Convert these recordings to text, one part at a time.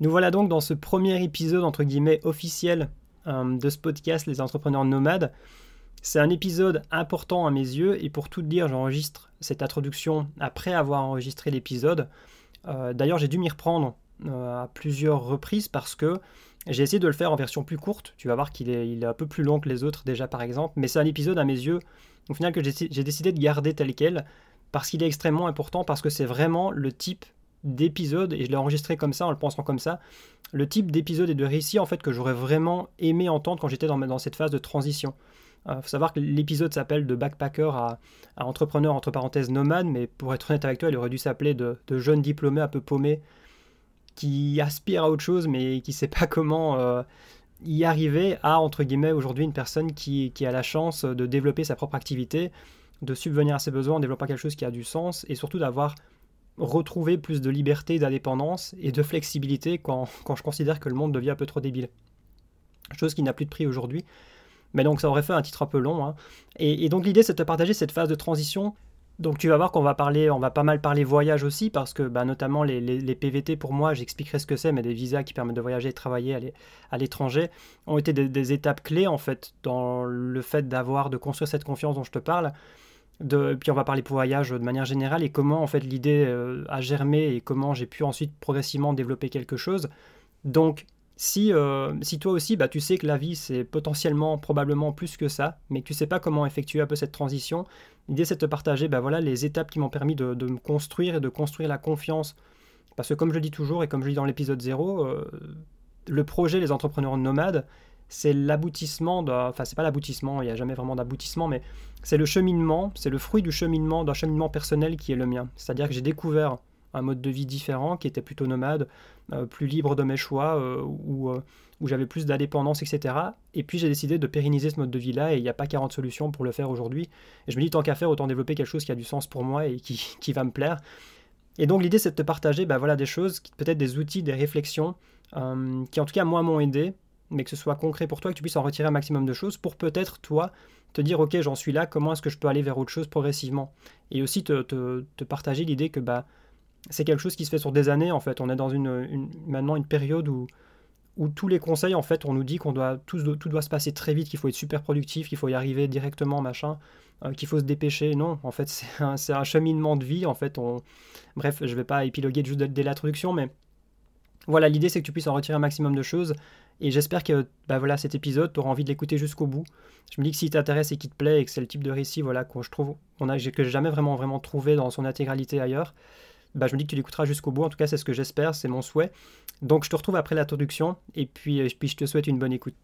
Nous voilà donc dans ce premier épisode, entre guillemets, officiel euh, de ce podcast, Les entrepreneurs nomades. C'est un épisode important à mes yeux, et pour tout dire, j'enregistre cette introduction après avoir enregistré l'épisode. Euh, d'ailleurs, j'ai dû m'y reprendre euh, à plusieurs reprises parce que j'ai essayé de le faire en version plus courte. Tu vas voir qu'il est, est un peu plus long que les autres déjà, par exemple. Mais c'est un épisode à mes yeux, au final, que j'ai décidé de garder tel quel parce qu'il est extrêmement important, parce que c'est vraiment le type d'épisode, et je l'ai enregistré comme ça, en le pensant comme ça, le type d'épisode et de récit en fait que j'aurais vraiment aimé entendre quand j'étais dans, cette phase de transition. Il faut savoir que l'épisode s'appelle de backpacker à, entrepreneur entre parenthèses nomade, mais pour être honnête avec toi, il aurait dû s'appeler de, jeune diplômé un peu paumé qui aspire à autre chose mais qui sait pas comment euh, y arriver à entre guillemets aujourd'hui une personne qui, qui a la chance de développer sa propre activité, de subvenir à ses besoins en développant quelque chose qui a du sens et surtout d'avoir retrouver plus de liberté, d'indépendance et de flexibilité quand, je considère que le monde devient un peu trop débile. Chose qui n'a plus de prix aujourd'hui. Mais donc ça aurait fait un titre un peu long. Hein. Et, donc l'idée c'est de partager cette phase de transition. Donc tu vas voir qu'on va parler, on va pas mal parler voyage aussi, parce que bah, notamment les, PVT pour moi, j'expliquerai ce que c'est, mais des visas qui permettent de voyager et travailler à l'étranger, ont été des, des, étapes clés en fait dans le fait d'avoir, de construire cette confiance dont je te parle puis on va parler pour voyage de manière générale et comment en fait l'idée euh, a germé et comment j'ai pu ensuite progressivement développer quelque chose. Donc si, euh, si toi aussi bah, tu sais que la vie c'est potentiellement probablement plus que ça, mais que tu sais pas comment effectuer un peu cette transition, l'idée c'est de te partager bah, voilà, les étapes qui m'ont permis de, me construire et de construire la confiance. Parce que comme je dis toujours et comme je dis dans l'épisode 0, euh, le projet Les entrepreneurs nomades, c'est l'aboutissement, enfin c'est pas l'aboutissement, il n'y a jamais vraiment d'aboutissement, mais c'est le cheminement, c'est le fruit du cheminement, d'un cheminement personnel qui est le mien. C'est-à-dire que j'ai découvert un mode de vie différent, qui était plutôt nomade, euh, plus libre de mes choix, euh, où, euh, où j'avais plus d'indépendance, etc. Et puis j'ai décidé de pérenniser ce mode de vie-là, et il n'y a pas 40 solutions pour le faire aujourd'hui. Et je me dis, tant qu'à faire, autant développer quelque chose qui a du sens pour moi et qui, qui va me plaire. Et donc l'idée, c'est de te partager bah, voilà, des choses, peut-être des outils, des réflexions, qui en tout cas, moi, m'ont aidé mais que ce soit concret pour toi, que tu puisses en retirer un maximum de choses pour peut-être, toi, te dire, ok, j'en suis là, comment est-ce que je peux aller vers autre chose progressivement? Et aussi te, partager l'idée que bah, c'est quelque chose qui se fait sur des années, en fait. On est dans une, maintenant une période où, où tous les conseils, en fait, on nous dit qu'on doit, tout, tout doit se passer très vite, qu'il faut être super productif, qu'il faut y arriver directement, machin, euh, qu'il faut se dépêcher. Non, en fait, c'est un, un, cheminement de vie, en fait. On... Bref, je vais pas épiloguer juste dès l'introduction, mais voilà, l'idée c'est que tu puisses en retirer un maximum de choses et j'espère que bah voilà, cet épisode, tu auras envie de l'écouter jusqu'au bout. Je me dis que si t'intéresse et qu'il te plaît et que c'est le type de récit voilà, que je trouve, on a, j'ai jamais vraiment, trouvé dans son intégralité ailleurs, bah, je me dis que tu l'écouteras jusqu'au bout. En tout cas, c'est ce que j'espère, c'est mon souhait. Donc je te retrouve après l'introduction et puis, puis je te souhaite une bonne écoute.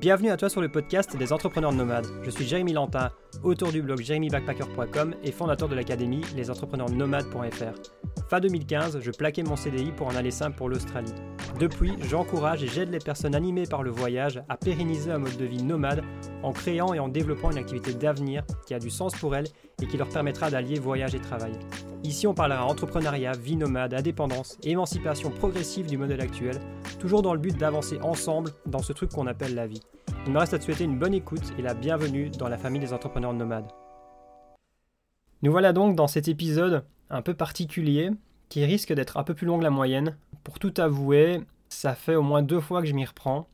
Bienvenue à toi sur le podcast des entrepreneurs nomades. Je suis Jérémy Lantin, auteur du blog jérémybackpacker.com et fondateur de l'académie lesentrepreneursnomades.fr. Fin 2015, je plaquais mon CDI pour en aller simple pour l'Australie. Depuis, j'encourage et j'aide les personnes animées par le voyage à pérenniser un mode de vie nomade en créant et en développant une activité d'avenir qui a du sens pour elles et qui leur permettra d'allier voyage et travail. Ici, on parlera entrepreneuriat, vie nomade, indépendance émancipation progressive du modèle actuel, toujours dans le but d'avancer ensemble dans ce truc qu'on appelle la vie. Il me reste à te souhaiter une bonne écoute et la bienvenue dans la famille des entrepreneurs nomades. Nous voilà donc dans cet épisode un peu particulier qui risque d'être un peu plus long que la moyenne. Pour tout avouer, ça fait au moins deux fois que je m'y reprends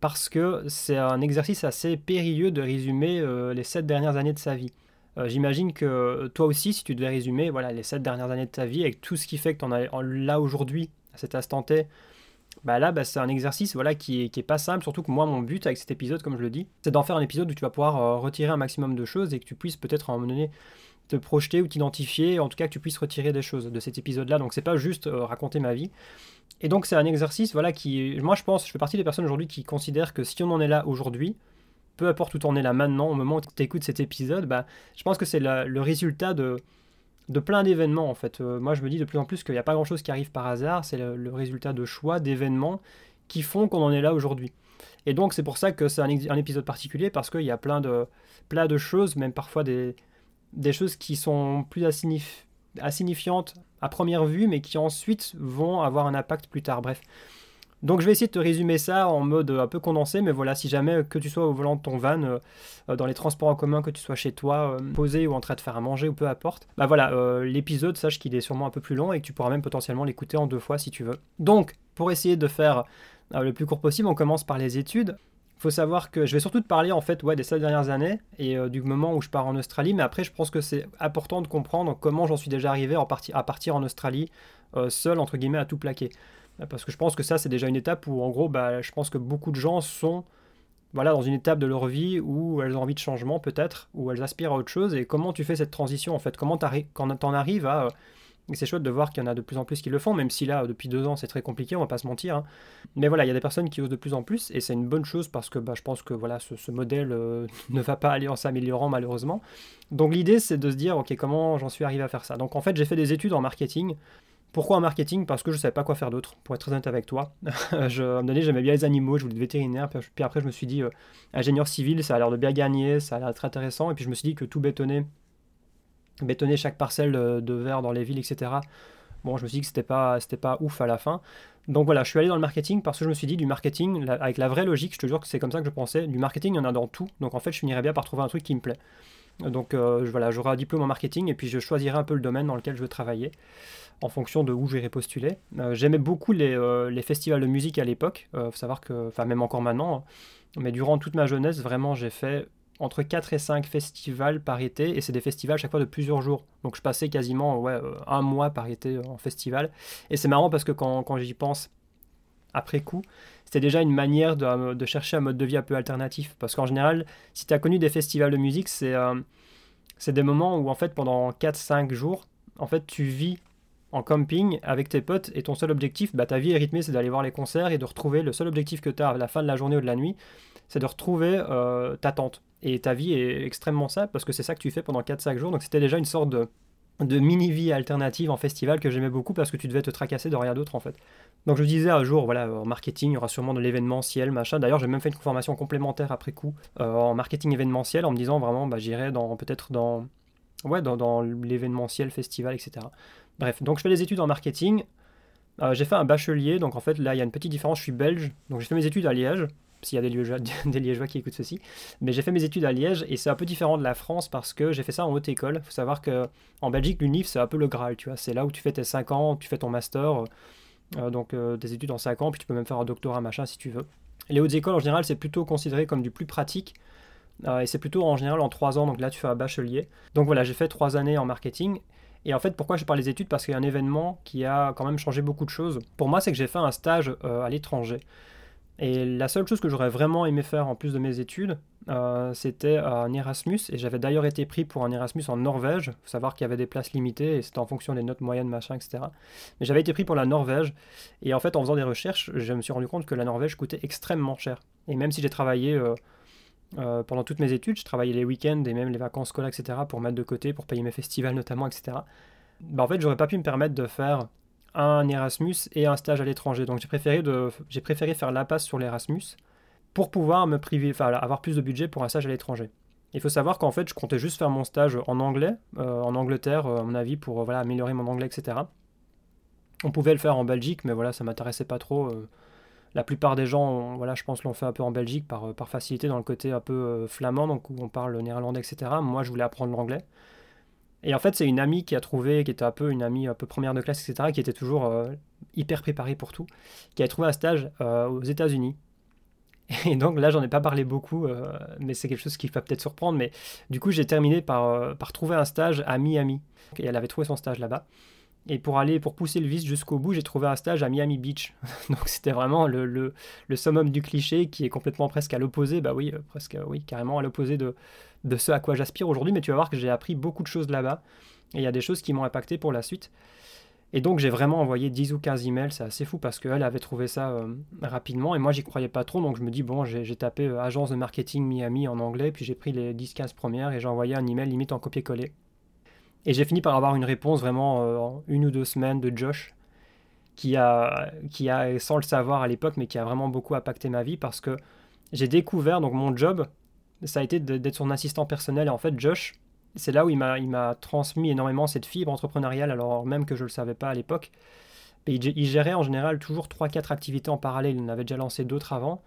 parce que c'est un exercice assez périlleux de résumer euh, les sept dernières années de sa vie. Euh, j'imagine que toi aussi, si tu devais résumer voilà, les sept dernières années de ta vie avec tout ce qui fait que tu en es là aujourd'hui, à cet instant T, bah là, bah, c'est un exercice voilà, qui, est, qui est pas simple, surtout que moi, mon but avec cet épisode, comme je le dis, c'est d'en faire un épisode où tu vas pouvoir euh, retirer un maximum de choses et que tu puisses peut-être à un moment donné te projeter ou t'identifier, en tout cas que tu puisses retirer des choses de cet épisode-là. Donc c'est pas juste euh, raconter ma vie. Et donc c'est un exercice voilà qui, moi je pense, je fais partie des personnes aujourd'hui qui considèrent que si on en est là aujourd'hui, peu importe où tu en es là maintenant, au moment où tu écoutes cet épisode, bah, je pense que c'est le résultat de, de plein d'événements en fait. Euh, moi je me dis de plus en plus qu'il n'y a pas grand chose qui arrive par hasard, c'est le, résultat de choix, d'événements qui font qu'on en est là aujourd'hui. Et donc c'est pour ça que c'est un, épisode particulier parce qu'il y a plein de, plein de choses, même parfois des, des choses qui sont plus insignifiantes à première vue, mais qui ensuite vont avoir un impact plus tard. Bref, Donc je vais essayer de te résumer ça en mode un peu condensé, mais voilà, si jamais que tu sois au volant de ton van, euh, euh, dans les transports en commun, que tu sois chez toi, euh, posé ou en train de faire à manger ou peu importe, bah voilà, l'épisode, sache qu'il est sûrement un peu plus long et que tu pourras même potentiellement l'écouter en deux fois si tu veux. Donc, pour essayer de faire le plus court possible, on commence par les études. Il faut savoir que je vais surtout te parler en fait ouais, des sept dernières années et du moment où je pars en Australie, mais après je pense que c'est important de comprendre comment j'en suis déjà arrivé à partir en Australie seul entre guillemets à tout plaquer. Parce que je pense que ça, c'est déjà une étape où, en gros, bah, je pense que beaucoup de gens sont voilà, dans une étape de leur vie où elles ont envie de changement, peut-être, où elles aspirent à autre chose. Et comment tu fais cette transition, en fait? Comment t'en arrives à. c'est chouette de voir qu'il y en a de plus en plus qui le font, même si là, depuis deux ans, c'est très compliqué, on va pas se mentir. Hein. Mais voilà, il y a des personnes qui osent de plus en plus, et c'est une bonne chose parce que bah, je pense que voilà, ce, modèle euh, ne va pas aller en s'améliorant, malheureusement. Donc l'idée, c'est de se dire, ok, comment j'en suis arrivé à faire ça? Donc en fait, j'ai fait des études en marketing. Pourquoi en marketing Parce que je ne savais pas quoi faire d'autre, pour être très honnête avec toi. je, à un moment donné, j'aimais bien les animaux, je voulais être vétérinaire, puis, après je me suis dit, euh, ingénieur civil, ça a l'air de bien gagner, ça a l'air très intéressant, et puis je me suis dit que tout bétonner, bétonner chaque parcelle de, verre dans les villes, etc., bon, je me suis dit que c'était pas, c'était pas ouf à la fin. Donc voilà, je suis allé dans le marketing parce que je me suis dit, du marketing, avec la vraie logique, je te jure que c'est comme ça que je pensais, du marketing, il y en a dans tout, donc en fait, je finirais bien par trouver un truc qui me plaît. Donc euh, voilà, j'aurai un diplôme en marketing et puis je choisirai un peu le domaine dans lequel je veux travailler en fonction de où j'irai postuler. Euh, j'aimais beaucoup euh, les, festivals de musique à l'époque, faut savoir que, enfin même encore maintenant, hein. mais durant toute ma jeunesse, vraiment j'ai fait entre 4 et 5 festivals par été, et c'est des festivals chaque fois de plusieurs jours. Donc je passais quasiment ouais, un mois par été en festival. Et c'est marrant parce que quand, quand j'y pense après coup, c'était déjà une manière de, chercher un mode de vie un peu alternatif. Parce qu'en général, si tu as connu des festivals de musique, c'est c'est des moments où en fait pendant 4-5 jours, en fait tu vis en camping avec tes potes et ton seul objectif, bah, ta vie est rythmée, c'est d'aller voir les concerts et de retrouver le seul objectif que tu as à la fin de la journée ou de la nuit, c'est de retrouver euh, ta tente. Et ta vie est extrêmement simple parce que c'est ça que tu fais pendant 4-5 jours. Donc c'était déjà une sorte de, de mini-vie alternative en festival que j'aimais beaucoup parce que tu devais te tracasser de rien d'autre en fait. Donc je disais un jour, voilà, en marketing, il y aura sûrement de l'événementiel, machin. D'ailleurs, j'ai même fait une formation complémentaire après coup euh, en marketing événementiel en me disant vraiment, bah, j'irai dans peut-être dans, ouais, dans, l'événementiel, festival, etc. Bref, donc je fais des études en marketing. Euh, j'ai fait un bachelier, donc en fait là il y a une petite différence, je suis belge, donc j'ai fait mes études à Liège, s'il y a des Liégeois, qui écoutent ceci, mais j'ai fait mes études à Liège et c'est un peu différent de la France parce que j'ai fait ça en haute école. Il faut savoir que en Belgique, l'UNIF c'est un peu le Graal, tu vois, c'est là où tu fais tes 5 ans, tu fais ton master, euh, donc euh, des études en 5 ans, puis tu peux même faire un doctorat machin si tu veux. Les hautes écoles en général c'est plutôt considéré comme du plus pratique. et c'est plutôt en général en 3 ans, donc là tu fais un bachelier. Donc voilà, j'ai fait 3 années en marketing et en fait, pourquoi je parle des études? Parce qu'il y a un événement qui a quand même changé beaucoup de choses. Pour moi, c'est que j'ai fait un stage euh, à l'étranger. Et la seule chose que j'aurais vraiment aimé faire en plus de mes études, euh, c'était un Erasmus. Et j'avais d'ailleurs été pris pour un Erasmus en Norvège. Il faut savoir qu'il y avait des places limitées et c'était en fonction des notes moyennes, machin, etc. Mais j'avais été pris pour la Norvège. Et en fait, en faisant des recherches, je me suis rendu compte que la Norvège coûtait extrêmement cher. Et même si j'ai travaillé euh, euh, pendant toutes mes études, je travaillais les week-ends et même les vacances scolaires, etc., pour mettre de côté, pour payer mes festivals notamment, etc. Bah, en fait, j'aurais pas pu me permettre de faire un Erasmus et un stage à l'étranger. Donc j'ai préféré, de, j'ai préféré faire l'impasse sur l'Erasmus pour pouvoir me priver, enfin, avoir plus de budget pour un stage à l'étranger. Il faut savoir qu'en fait, je comptais juste faire mon stage en anglais, euh, en Angleterre, euh, à mon avis, pour voilà, améliorer mon anglais, etc. On pouvait le faire en Belgique, mais voilà, ça m'intéressait pas trop la plupart des gens, voilà, je pense, l'ont fait un peu en Belgique par, euh, par facilité dans le côté un peu euh, flamand, donc où on parle néerlandais, etc. Moi, je voulais apprendre l'anglais. Et en fait, c'est une amie qui a trouvé, qui était un peu une amie un peu première de classe, etc., qui était toujours euh, hyper préparée pour tout, qui a trouvé un stage aux États-Unis. Et donc là, j'en ai pas parlé beaucoup, mais c'est quelque chose qui va peut-être surprendre. Mais du coup, j'ai terminé par, par trouver un stage à Miami. Et elle avait trouvé son stage là-bas. Et pour aller, pour pousser le vice jusqu'au bout, j'ai trouvé un stage à Miami Beach. Donc c'était vraiment le, le, le, summum du cliché qui est complètement presque à l'opposé, bah oui, euh, presque, oui, carrément à l'opposé de, de ce à quoi j'aspire aujourd'hui. Mais tu vas voir que j'ai appris beaucoup de choses là-bas. Et il y a des choses qui m'ont impacté pour la suite. Et donc j'ai vraiment envoyé 10 ou 15 emails, c'est assez fou parce qu'elle avait trouvé ça euh, rapidement et moi j'y croyais pas trop. Donc je me dis, bon, j'ai tapé euh, agence de marketing Miami en anglais, puis j'ai pris les 10-15 premières et j'ai envoyé un email limite en copier-coller. Et j'ai fini par avoir une réponse vraiment euh, en une ou deux semaines de Josh, qui a, qui a, sans le savoir à l'époque, mais qui a vraiment beaucoup impacté ma vie parce que j'ai découvert, donc mon job, ça a été d'être son assistant personnel. Et en fait, Josh, c'est là où il m'a transmis énormément cette fibre entrepreneuriale, alors même que je ne le savais pas à l'époque. il, gérait en général toujours 3-4 activités en parallèle. Il en avait déjà lancé d'autres avant.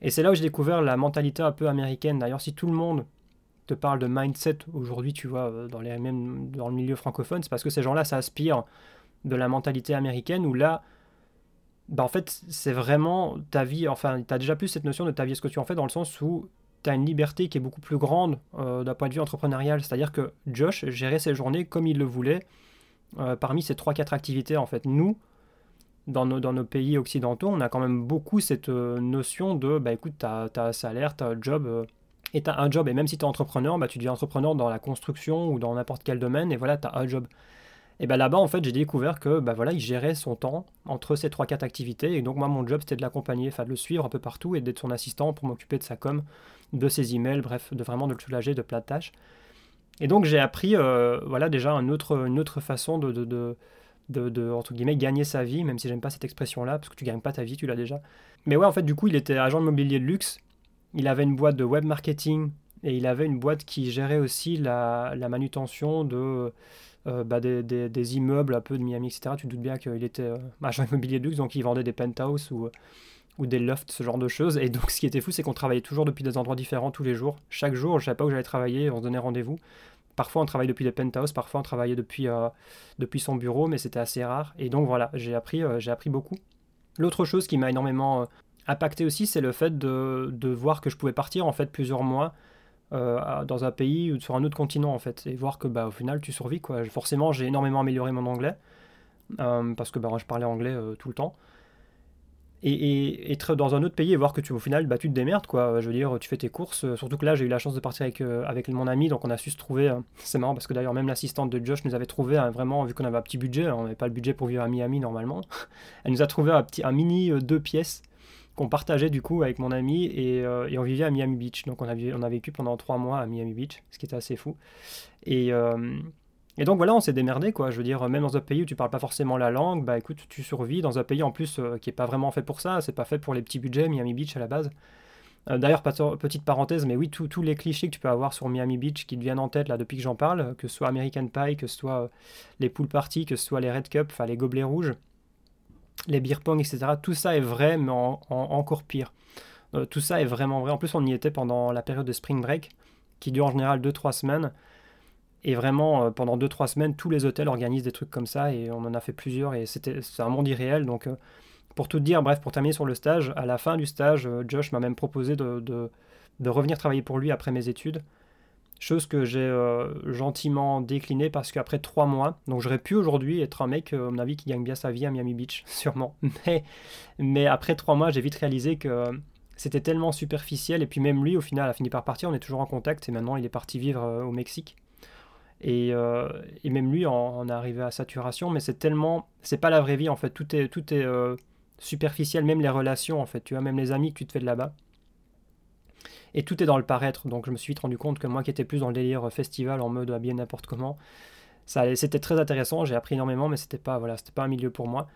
Et c'est là où j'ai découvert la mentalité un peu américaine. D'ailleurs, si tout le monde te parle de mindset aujourd'hui, tu vois, euh, dans, les, dans le milieu francophone, c'est parce que ces gens-là s'inspirent de la mentalité américaine où là, bah en fait, c'est vraiment ta vie, enfin, tu as déjà plus cette notion de ta vie, ce que tu en fais, dans le sens où tu as une liberté qui est beaucoup plus grande euh, d'un point de vue entrepreneurial. C'est-à-dire que Josh gérait ses journées comme il le voulait euh, parmi ces 3-4 activités. En fait, nous, dans nos, pays occidentaux, on a quand même beaucoup cette notion de, bah écoute, tu as, un salaire, tu as un job et tu as un job, et même si tu es entrepreneur, bah, tu deviens entrepreneur dans la construction ou dans n'importe quel domaine, et voilà, tu as un job. Et ben là-bas, en fait, j'ai découvert que bah, voilà, il gérait son temps entre ces 3-4 activités, et donc moi, mon job, c'était de l'accompagner, de le suivre un peu partout, et d'être son assistant pour m'occuper de sa com, de ses emails, bref, de vraiment de le soulager de plein de tâches. Et donc j'ai appris, euh, voilà, déjà une autre, façon de, de, de, de, gagner sa vie, même si j'aime pas cette expression-là, parce que tu gagnes pas ta vie, tu l'as déjà. Mais ouais, en fait, du coup, il était agent immobilier de luxe, il avait une boîte de web marketing et il avait une boîte qui gérait aussi la, manutention de, euh, bah, des, immeubles un peu de Miami, etc. Tu te doutes bien qu'il était euh, agent immobilier de luxe, donc il vendait des penthouses ou, ou des lofts, ce genre de choses. Et donc ce qui était fou, c'est qu'on travaillait toujours depuis des endroits différents tous les jours. Chaque jour, je savais pas où j'allais travailler, on se donnait rendez-vous. Parfois on travaillait depuis des penthouses, parfois on travaillait depuis, euh, son bureau, mais c'était assez rare. Et donc voilà, j'ai appris, j'ai appris beaucoup. L'autre chose qui m'a énormément impacté aussi, c'est le fait de, de, voir que je pouvais partir en fait plusieurs mois euh, dans un pays ou sur un autre continent en fait, et voir que bah, au final tu survis quoi. Forcément, j'ai énormément amélioré mon anglais euh, parce que bah, je parlais anglais euh, tout le temps. Et, être dans un autre pays et voir que tu au final bah, tu te démerdes quoi. Je veux dire, tu fais tes courses. Surtout que là, j'ai eu la chance de partir avec, avec mon ami, donc on a su se trouver. c'est marrant parce que d'ailleurs même l'assistante de Josh nous avait trouvé vraiment vu qu'on avait un petit budget. On n'avait pas le budget pour vivre à Miami normalement. Elle nous a trouvé un petit un mini deux pièces qu'on partageait du coup avec mon ami et, euh, on vivait à Miami Beach. Donc on a, vécu pendant trois mois à Miami Beach, ce qui était assez fou. Et, euh, et donc voilà, on s'est démerdé quoi. Je veux dire, même dans un pays où tu parles pas forcément la langue, bah écoute, tu survis dans un pays en plus euh, qui est pas vraiment fait pour ça. C'est pas fait pour les petits budgets, Miami Beach à la base. D'ailleurs, petite parenthèse, mais oui, tous les clichés que tu peux avoir sur Miami Beach qui te viennent en tête là depuis que j'en parle, que ce soit American Pie, que ce soit les pool parties, que ce soit les Red Cup, enfin les gobelets rouges, les beer pong, etc. Tout ça est vrai, mais encore pire. Euh, tout ça est vraiment vrai. En plus, on y était pendant la période de spring break, qui dure en général 2-3 semaines. Et vraiment, euh, pendant 2-3 semaines, tous les hôtels organisent des trucs comme ça, et on en a fait plusieurs, et c'était un monde irréel. Donc, euh, pour tout dire, bref, pour terminer sur le stage, à la fin du stage, Josh m'a même proposé de, de, revenir travailler pour lui après mes études. Chose que j'ai euh, gentiment déclinée parce qu'après trois mois, donc j'aurais pu aujourd'hui être un mec, euh, à mon avis, qui gagne bien sa vie à Miami Beach, sûrement. Mais, mais après trois mois, j'ai vite réalisé que c'était tellement superficiel. Et puis même lui, au final, a fini par partir. On est toujours en contact et maintenant, il est parti vivre euh, au Mexique. Et, et, même lui, on, est arrivé à saturation. Mais c'est tellement, c'est pas la vraie vie en fait. Tout est, tout est superficiel, même les relations en fait. Tu vois, même les amis que tu te fais de là-bas et tout est dans le paraître. Donc je me suis rendu compte que moi qui étais plus dans le délire festival en mode bien n'importe comment, c'était très intéressant, j'ai appris énormément, mais c'était pas voilà, c'était pas un milieu pour moi.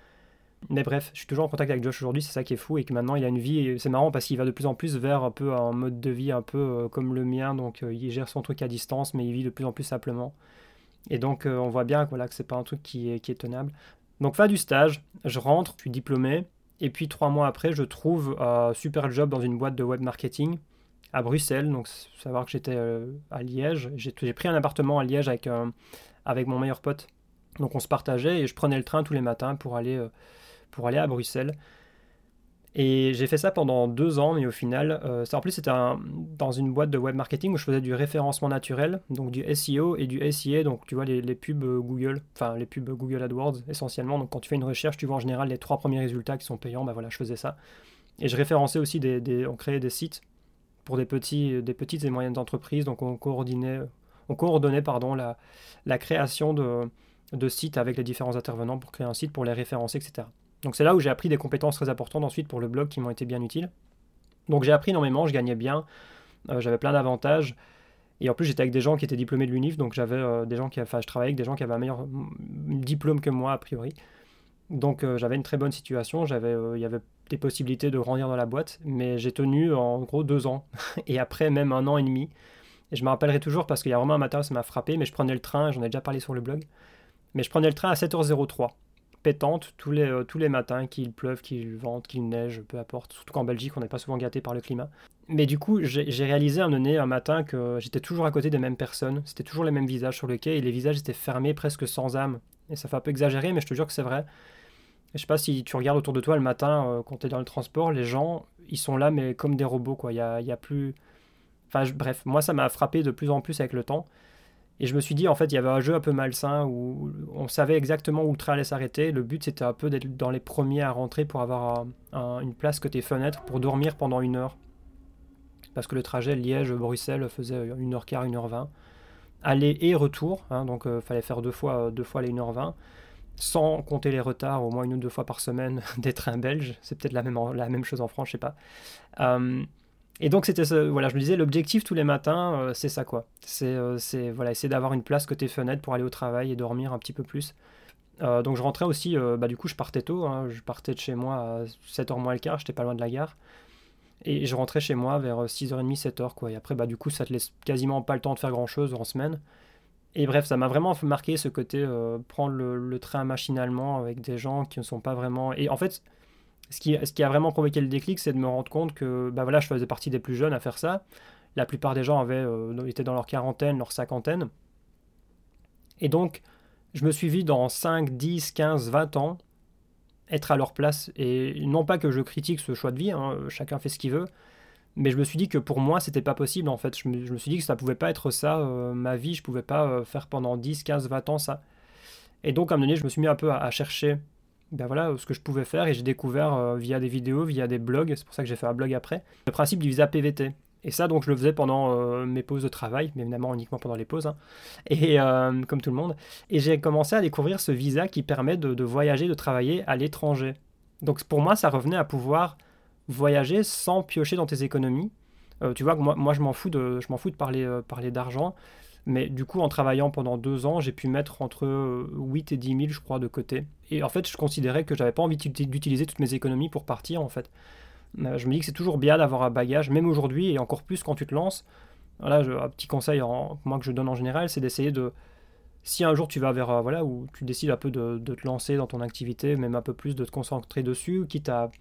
Mais bref, je suis toujours en contact avec Josh aujourd'hui, c'est ça qui est fou, et que maintenant il a une vie, c'est marrant parce qu'il va de plus en plus vers un peu un mode de vie un peu euh, comme le mien, donc euh, il gère son truc à distance, mais il vit de plus en plus simplement. Et donc euh, on voit bien voilà, que c'est pas un truc qui est, qui est tenable. Donc fin du stage, je rentre, je suis diplômé, et puis trois mois après, je trouve un super job dans une boîte de web marketing à Bruxelles. Donc, savoir que j'étais à Liège. J'ai pris un appartement à Liège avec, avec mon meilleur pote. Donc, on se partageait et je prenais le train tous les matins pour aller, pour aller à Bruxelles. Et j'ai fait ça pendant deux ans, mais au final, euh, ça en plus c'était dans une boîte de web marketing où je faisais du référencement naturel, donc du SEO et du SIA, donc tu vois les, pubs Google, enfin les pubs Google AdWords essentiellement. Donc quand tu fais une recherche, tu vois en général les trois premiers résultats qui sont payants, bah voilà, je faisais ça. Et je référençais aussi des, on créait des sites pour des, petits, des petites et moyennes entreprises. Donc on coordonnait, on coordonnait pardon, la, création de sites avec les différents intervenants pour créer un site, pour les référencer, etc. Donc c'est là où j'ai appris des compétences très importantes ensuite pour le blog qui m'ont été bien utiles. Donc j'ai appris énormément, je gagnais bien, euh, j'avais plein d'avantages. Et en plus, j'étais avec des gens qui étaient diplômés de l'UNIF, donc j'avais euh, des gens qui, enfin, je travaillais avec des gens qui avaient un meilleur diplôme que moi a priori. Donc euh, j'avais une très bonne situation, j'avais, il y avait des possibilités de grandir dans la boîte, mais j'ai tenu en gros deux ans, et après même un an et demi. Et je me rappellerai toujours parce qu'il y a vraiment un matin, ça m'a frappé, mais je prenais le train, j'en ai déjà parlé sur le blog, mais je prenais le train à 7h03 pétante tous les, tous les matins, qu'il pleuve, qu'il vente, qu'il neige, peu importe. Surtout qu'en Belgique, on n'est pas souvent gâté par le climat. Mais du coup, j'ai réalisé un donné un matin que j'étais toujours à côté des mêmes personnes. C'était toujours les mêmes visages sur le quai et les visages étaient fermés, presque sans âme. Et ça fait un peu exagéré, mais je te jure que c'est vrai. Je sais pas si tu regardes autour de toi le matin euh, quand tu es dans le transport, les gens, ils sont là, mais comme des robots, quoi. Il y a, y a, plus. Enfin, bref, moi, ça m'a frappé de plus en plus avec le temps. Et je me suis dit, en fait, il y avait un jeu un peu malsain où on savait exactement où le train allait s'arrêter. Le but, c'était un peu d'être dans les premiers à rentrer pour avoir une place côté fenêtre pour dormir pendant une heure. Parce que le trajet Liège-Bruxelles faisait 1h15, 1h20. Aller et retour, hein, donc il euh, fallait faire deux fois, deux fois les 1h20 sans compter les retards, au moins une ou deux fois par semaine des trains belges. C'est peut-être la même, la même chose en France, je sais pas. Euh, et donc c'était voilà, je me disais l'objectif tous les matins, euh, c'est ça quoi. C'est euh, c'est voilà, essayer d'avoir une place côté fenêtre pour aller au travail et dormir un petit peu plus. donc je rentrais aussi, bah du coup je partais tôt, hein. je partais de chez moi à 7h moins le quart, j'étais pas loin de la gare. Et je rentrais chez moi vers 6h30, 7h quoi. Et après bah du coup ça te laisse quasiment pas le temps de faire grand chose en semaine. Et bref, ça m'a vraiment marqué ce côté euh, prendre le, train machinalement avec des gens qui ne sont pas vraiment. Et en fait, ce qui, a vraiment provoqué le déclic, c'est de me rendre compte que bah voilà, je faisais partie des plus jeunes à faire ça. La plupart des gens avaient, euh, étaient dans leur quarantaine, leur cinquantaine. Et donc, je me suis vu dans 5, 10, 15, 20 ans être à leur place. Et non pas que je critique ce choix de vie, hein, chacun fait ce qu'il veut, mais je me suis dit que pour moi, c'était pas possible en fait. Je me, suis dit que ça pouvait pas être ça, euh, ma vie. Je pouvais pas euh, faire pendant 10, 15, 20 ans ça. Et donc, à un moment donné, je me suis mis un peu à, chercher ben voilà, ce que je pouvais faire et j'ai découvert euh, via des vidéos, via des blogs, c'est pour ça que j'ai fait un blog après, le principe du visa PVT. Et ça, donc, je le faisais pendant mes pauses de travail, mais évidemment uniquement pendant les pauses, hein. et comme tout le monde. Et j'ai commencé à découvrir ce visa qui permet de, voyager, de travailler à l'étranger. Donc, pour moi, ça revenait à pouvoir voyager sans piocher dans tes économies. Euh, tu vois, moi, moi je m'en fous de, je fous de parler, euh, parler d'argent. Mais du coup, en travaillant pendant deux ans, j'ai pu mettre entre 8 euh, et 10 000, je crois, de côté. Et en fait, je considérais que j'avais pas envie d'utiliser toutes mes économies pour partir, en fait. je me dis que c'est toujours bien d'avoir un bagage, même aujourd'hui, et encore plus quand tu te lances. Voilà, un petit conseil, moi, que je donne en général, c'est d'essayer de... Si un jour tu vas vers, voilà, où tu décides un peu de, te lancer dans ton activité, même un peu plus de te concentrer dessus, quitte à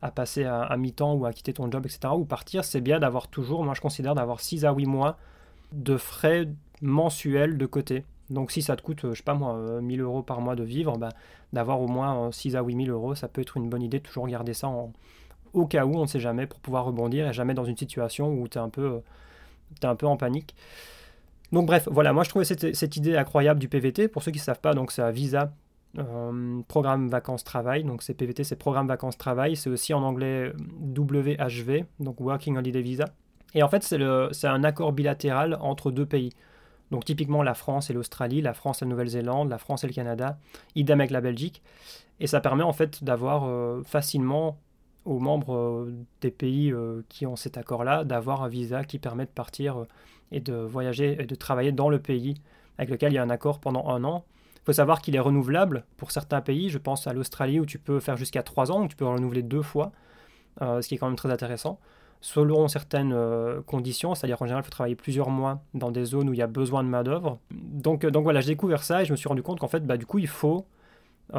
à passer à, mi-temps ou à quitter ton job, etc., ou partir, c'est bien d'avoir toujours, moi je considère d'avoir 6 à 8 mois de frais mensuels de côté. Donc si ça te coûte, je sais pas moi, 1000 euh, euros par mois de vivre, bah, d'avoir au moins 6 à 8000 euros, ça peut être une bonne idée toujours garder ça au cas où, on ne sait jamais, pour pouvoir rebondir et jamais dans une situation où tu es, un peu, en panique. Donc bref, voilà, moi je trouvais cette, cette idée incroyable du PVT. Pour ceux qui ne savent pas, donc c'est un visa euh, programme vacances-travail. Donc c'est PVT, c'est programme vacances-travail. C'est aussi en anglais WHV, donc Working Holiday Visa. Et en fait, c'est un accord bilatéral entre deux pays. Donc typiquement la France et l'Australie, la France et la Nouvelle-Zélande, la France et le Canada, idem avec la Belgique. Et ça permet en fait d'avoir euh, facilement aux membres euh, des pays qui ont cet accord-là d'avoir un visa qui permet de partir et de voyager et de travailler dans le pays avec lequel il y a un accord pendant un an faut savoir qu'il est renouvelable pour certains pays. Je pense à l'Australie où tu peux faire jusqu'à 3 ans, où tu peux renouveler deux fois, euh, ce qui est quand même très intéressant. Selon certaines euh, conditions, c'est-à-dire qu'en général, il faut travailler plusieurs mois dans des zones où il y a besoin de main-d'œuvre. Donc, euh, donc voilà, j'ai découvert ça et je me suis rendu compte qu'en fait, bah, du coup, il faut,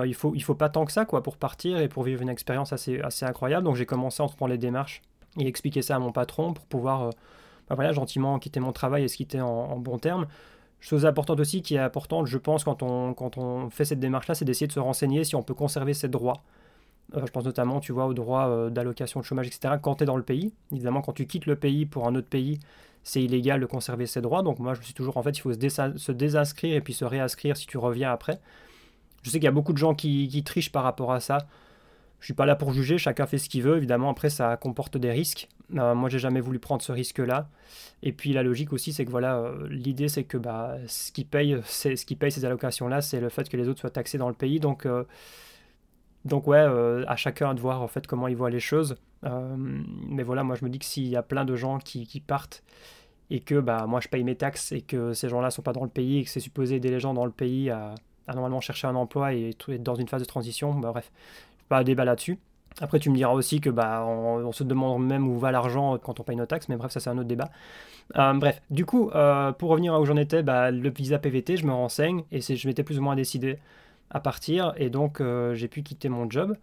il, faut, il faut pas tant que ça quoi, pour partir et pour vivre une expérience assez, assez incroyable. Donc j'ai commencé à entreprendre les démarches et expliquer ça à mon patron pour pouvoir bah, voilà, gentiment quitter mon travail et se quitter en, en bons termes. Chose importante aussi, qui est importante, je pense, quand on, quand on fait cette démarche-là, c'est d'essayer de se renseigner si on peut conserver ses droits. Euh, je pense notamment, tu vois, aux droits euh, d'allocation de chômage, etc., quand tu es dans le pays. Évidemment, quand tu quittes le pays pour un autre pays, c'est illégal de conserver ses droits. Donc moi, je me suis toujours, en fait, il faut se, désinscrire et puis se réinscrire si tu reviens après. Je sais qu'il y a beaucoup de gens qui, trichent par rapport à ça. Je suis pas là pour juger, chacun fait ce qu'il veut. Évidemment, après, ça comporte des risques. Euh, moi, j'ai jamais voulu prendre ce risque-là. Et puis, la logique aussi, c'est que voilà, l'idée, c'est que bah, ce qui paye, ce qui paye ces allocations-là, c'est le fait que les autres soient taxés dans le pays. Donc, donc ouais, à chacun de voir en fait comment il voit les choses. mais voilà, moi, je me dis que s'il y a plein de gens qui, partent et que bah, moi, je paye mes taxes et que ces gens-là sont pas dans le pays et que c'est supposé aider les gens dans le pays à, normalement chercher un emploi et être dans une phase de transition, bah, bref, pas débat là-dessus. Après, tu me diras aussi que bah, on, se demande même où va l'argent quand on paye nos taxes, mais bref, ça c'est un autre débat. Euh, bref, du coup, euh, pour revenir à où j'en étais, bah, le visa PVT, je me renseigne et je m'étais plus ou moins décidé à partir et donc j'ai pu quitter mon job.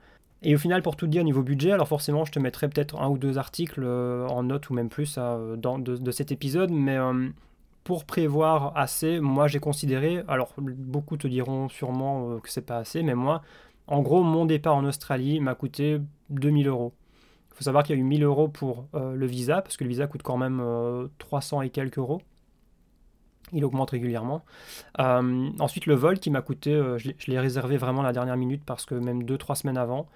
Et au final, pour tout dire, niveau budget, alors forcément, je te mettrai peut-être un ou deux articles en note ou même plus dans, de, cet épisode, mais pour prévoir assez, moi j'ai considéré, alors beaucoup te diront sûrement que c'est pas assez, mais moi, en gros, mon départ en Australie m'a coûté 2000 euros. Il faut savoir qu'il y a eu 1000 euros pour euh, le visa, parce que le visa coûte quand même 300 euh, et quelques euros. Il augmente régulièrement. Euh, ensuite, le vol qui m'a coûté, je l'ai réservé vraiment la dernière minute, parce que même 2-3 semaines avant,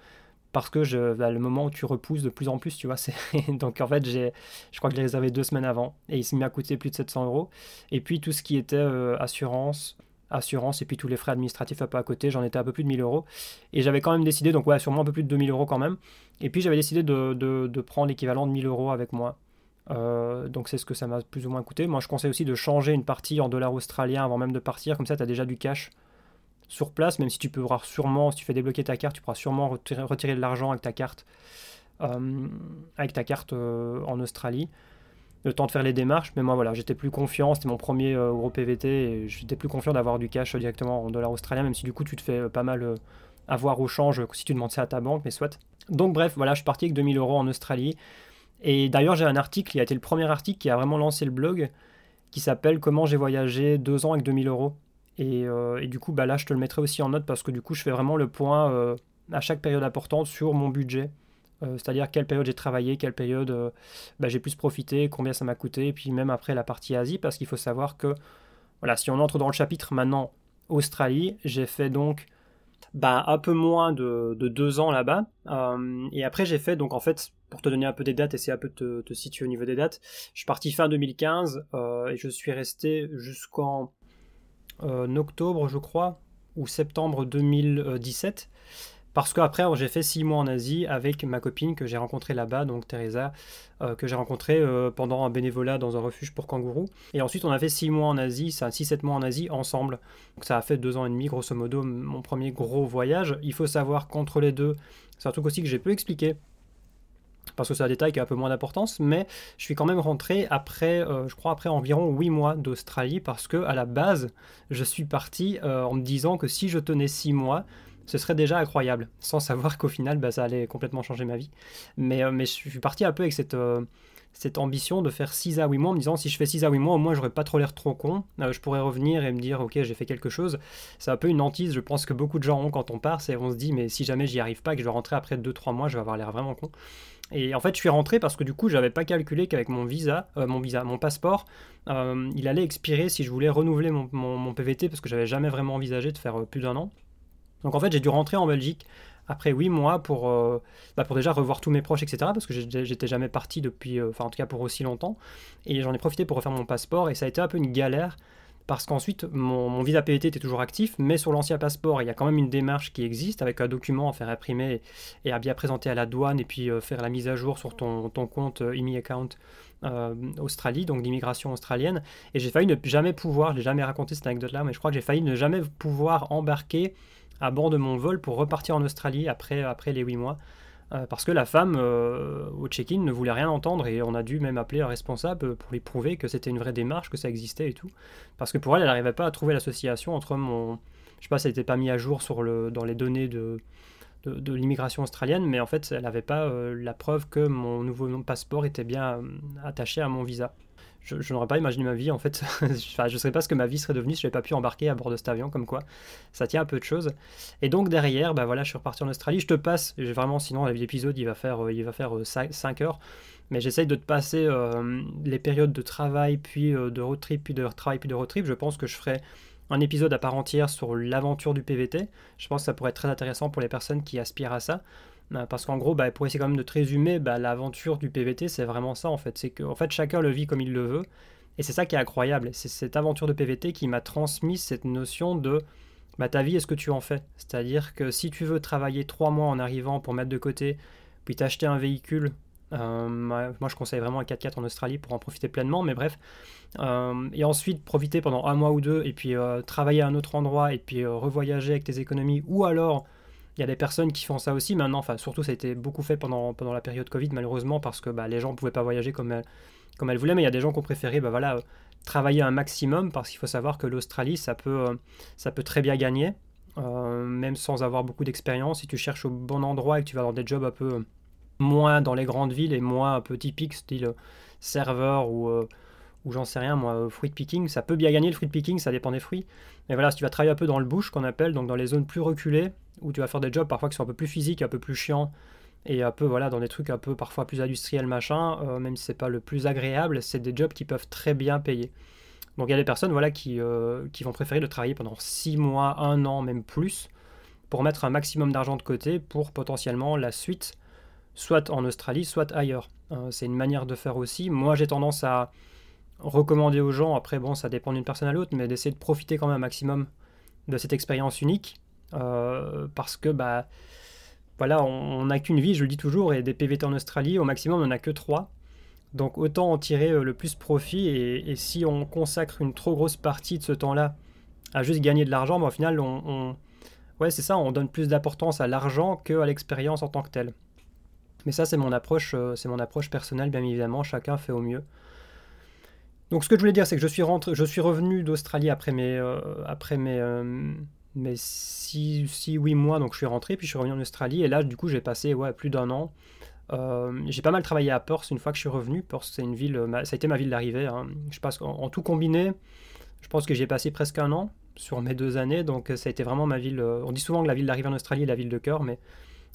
parce que je, bah, le moment où tu repousses de plus en plus, tu vois, c'est donc en fait, j'ai, je crois que je l'ai réservé deux semaines avant, et il m'a coûté plus de 700 euros. Et puis tout ce qui était assurance, assurance et puis tous les frais administratifs un peu à côté, j'en étais un peu plus de 1000 euros. Et j'avais quand même décidé, donc ouais, sûrement un peu plus de 2000 euros quand même. Et puis j'avais décidé de, de, prendre l'équivalent de 1000 euros avec moi. Euh, donc c'est ce que ça m'a plus ou moins coûté. Moi je conseille aussi de changer une partie en dollars australiens avant même de partir, comme ça tu as déjà du cash sur place, même si tu pourras sûrement, si tu fais débloquer ta carte, tu pourras sûrement retirer, de l'argent avec ta carte, euh, avec ta carte euh, en Australie le temps de faire les démarches. Mais moi, voilà, j'étais plus confiant. C'était mon premier gros PVT et j'étais plus confiant d'avoir du cash directement en dollars australiens, même si du coup, tu te fais pas mal avoir au change si tu demandes ça à ta banque, mais soit. Donc, bref, voilà, je suis parti avec 2000 euros en Australie. Et d'ailleurs, j'ai un article, il a été le premier article qui a vraiment lancé le blog, qui s'appelle Comment j'ai voyagé deux ans avec 2000 euros. Et, et, du coup, bah là, je te le mettrai aussi en note parce que du coup, je fais vraiment le point à chaque période importante sur mon budget euh, c'est-à-dire quelle période j'ai travaillé, quelle période euh, bah, j'ai plus profité, combien ça m'a coûté, et puis même après la partie Asie, parce qu'il faut savoir que, voilà, si on entre dans le chapitre maintenant Australie, j'ai fait donc bah, un peu moins de, deux ans là-bas, euh, et après j'ai fait, donc en fait, pour te donner un peu des dates, essayer un peu de te, situer au niveau des dates, je suis parti fin 2015, et je suis resté jusqu'en octobre, je crois, ou septembre 2017. Parce qu'après, j'ai fait six mois en Asie avec ma copine que j'ai rencontrée là-bas, donc Teresa, euh, que j'ai rencontrée euh, pendant un bénévolat dans un refuge pour kangourous. Et ensuite, on a fait six mois en Asie, ça 6-7 mois en Asie ensemble. Donc ça a fait deux ans et demi, grosso modo, mon premier gros voyage. Il faut savoir qu'entre les deux, c'est un truc aussi que j'ai peu expliqué. Parce que c'est un détail qui a un peu moins d'importance, mais je suis quand même rentré après, euh, je crois, après environ huit mois d'Australie, parce que à la base, je suis parti en me disant que si je tenais six mois, ce serait déjà incroyable, sans savoir qu'au final, bah, ça allait complètement changer ma vie. Mais, euh, mais je suis parti un peu avec cette, euh, cette ambition de faire 6 à 8 mois, en me disant si je fais 6 à 8 mois, au moins j'aurais pas trop l'air trop con, euh, je pourrais revenir et me dire ok j'ai fait quelque chose. C'est un peu une hantise, je pense que beaucoup de gens ont quand on part, c'est on se dit mais si jamais j'y arrive pas, que je vais rentrer après 2-3 mois, je vais avoir l'air vraiment con. Et en fait, je suis rentré parce que du coup, j'avais pas calculé qu'avec mon visa, mon visa, mon passeport, il allait expirer si je voulais renouveler mon, mon, mon PVT parce que j'avais jamais vraiment envisagé de faire plus d'un an. Donc en fait, j'ai dû rentrer en Belgique après 8 mois pour, euh, bah, pour déjà revoir tous mes proches, etc. Parce que j'étais jamais parti depuis, euh, enfin en tout cas pour aussi longtemps. Et j'en ai profité pour refaire mon passeport et ça a été un peu une galère parce qu'ensuite mon, visa PVT était toujours actif, mais sur l'ancien passeport, il y a quand même une démarche qui existe avec un document à faire imprimer et à bien présenter à la douane et puis euh, faire la mise à jour sur ton, ton compte IMI Account Australie, donc d'immigration australienne. Et j'ai failli ne jamais pouvoir, j'ai jamais raconté cette anecdote-là, mais je crois que j'ai failli ne jamais pouvoir embarquer à bord de mon vol pour repartir en Australie après, les 8 mois. Euh, parce que la femme euh, au check-in ne voulait rien entendre et on a dû même appeler un responsable pour lui prouver que c'était une vraie démarche, que ça existait et tout. Parce que pour elle, elle n'arrivait pas à trouver l'association entre mon... Je sais pas, ça n'était pas mis à jour dans les données de, de, l'immigration australienne, mais en fait, elle n'avait pas euh, la preuve que mon nouveau passeport était bien attaché à mon visa je, n'aurais pas imaginé ma vie en fait. je ne sais pas ce que ma vie serait devenue si je n'avais pas pu embarquer à bord de cet avion, comme quoi ça tient un peu de choses. Et donc derrière, bah voilà, je suis reparti en Australie. Je te passe, vraiment, sinon l'épisode il va faire, euh, il va faire 5, euh, heures. Mais j'essaye de te passer euh, les périodes de travail, puis de road trip, puis de travail, puis de road trip. Je pense que je ferai un épisode à part entière sur l'aventure du PVT. Je pense que ça pourrait être très intéressant pour les personnes qui aspirent à ça. Bah, parce qu'en gros, bah, pour essayer quand même de te résumer, bah, l'aventure du PVT, c'est vraiment ça en fait. C'est que fait, chacun le vit comme il le veut. Et c'est ça qui est incroyable. C'est cette aventure de PVT qui m'a transmis cette notion de bah, ta vie est ce que tu en fais? C'est-à-dire que si tu veux travailler trois mois en arrivant pour mettre de côté, puis t'acheter un véhicule, euh, moi je conseille vraiment un 4x4 en Australie pour en profiter pleinement, mais bref, euh, et ensuite profiter pendant un mois ou deux, et puis euh, travailler à un autre endroit, et puis revoyager avec tes économies, ou alors il y a des personnes qui font ça aussi maintenant, enfin surtout ça a été beaucoup fait pendant, la période Covid malheureusement parce que bah, les gens ne pouvaient pas voyager comme elles, comme elles voulaient, mais il y a des gens qui ont préféré bah, voilà, travailler un maximum parce qu'il faut savoir que l'Australie ça peut, euh, ça peut très bien gagner. même sans avoir beaucoup d'expérience. Si tu cherches au bon endroit et que tu vas dans des jobs un peu moins dans les grandes villes et moins un peu typiques, style serveur ou, ou j'en sais rien, moi, fruit picking, ça peut bien gagner le fruit picking, ça dépend des fruits. Mais voilà, si tu vas travailler un peu dans le bush, qu'on appelle, donc dans les zones plus reculées, où tu vas faire des jobs parfois qui sont un peu plus physiques, un peu plus chiants, et un peu voilà dans des trucs un peu parfois plus industriels machin, euh, même si c'est pas le plus agréable, c'est des jobs qui peuvent très bien payer. Donc il y a des personnes voilà qui, euh, vont préférer de travailler pendant 6 mois, 1 an, même plus, pour mettre un maximum d'argent de côté pour potentiellement la suite, soit en Australie, soit ailleurs. Euh, c'est une manière de faire aussi. Moi j'ai tendance à recommander aux gens, après bon ça dépend d'une personne à l'autre, mais d'essayer de profiter quand même un maximum de cette expérience unique, parce que bah voilà, on n'a qu'une vie, je le dis toujours, et des PVT en Australie, au maximum, on n'en a que trois. Donc autant en tirer euh, le plus profit, et, si on consacre une trop grosse partie de ce temps-là à juste gagner de l'argent, ben, au final, on, ouais, c'est ça, on donne plus d'importance à l'argent qu'à l'expérience en tant que telle. Mais ça, c'est mon approche, euh, c'est mon approche personnelle, bien évidemment, chacun fait au mieux. Donc ce que je voulais dire, c'est que je suis, rentré, je suis revenu d'Australie après mes, euh, après mes, mais si, si oui mois, donc je suis rentré, puis je suis revenu en Australie, et là, du coup, j'ai passé ouais, plus d'un an. Euh, j'ai pas mal travaillé à Perth une fois que je suis revenu. Perth, c'est une ville, ça a été ma ville d'arrivée. Hein. Je pense qu'en tout combiné, je pense que j'ai passé presque un an sur mes deux années, donc ça a été vraiment ma ville. Euh, on dit souvent que la ville d'arrivée en Australie est la ville de cœur, mais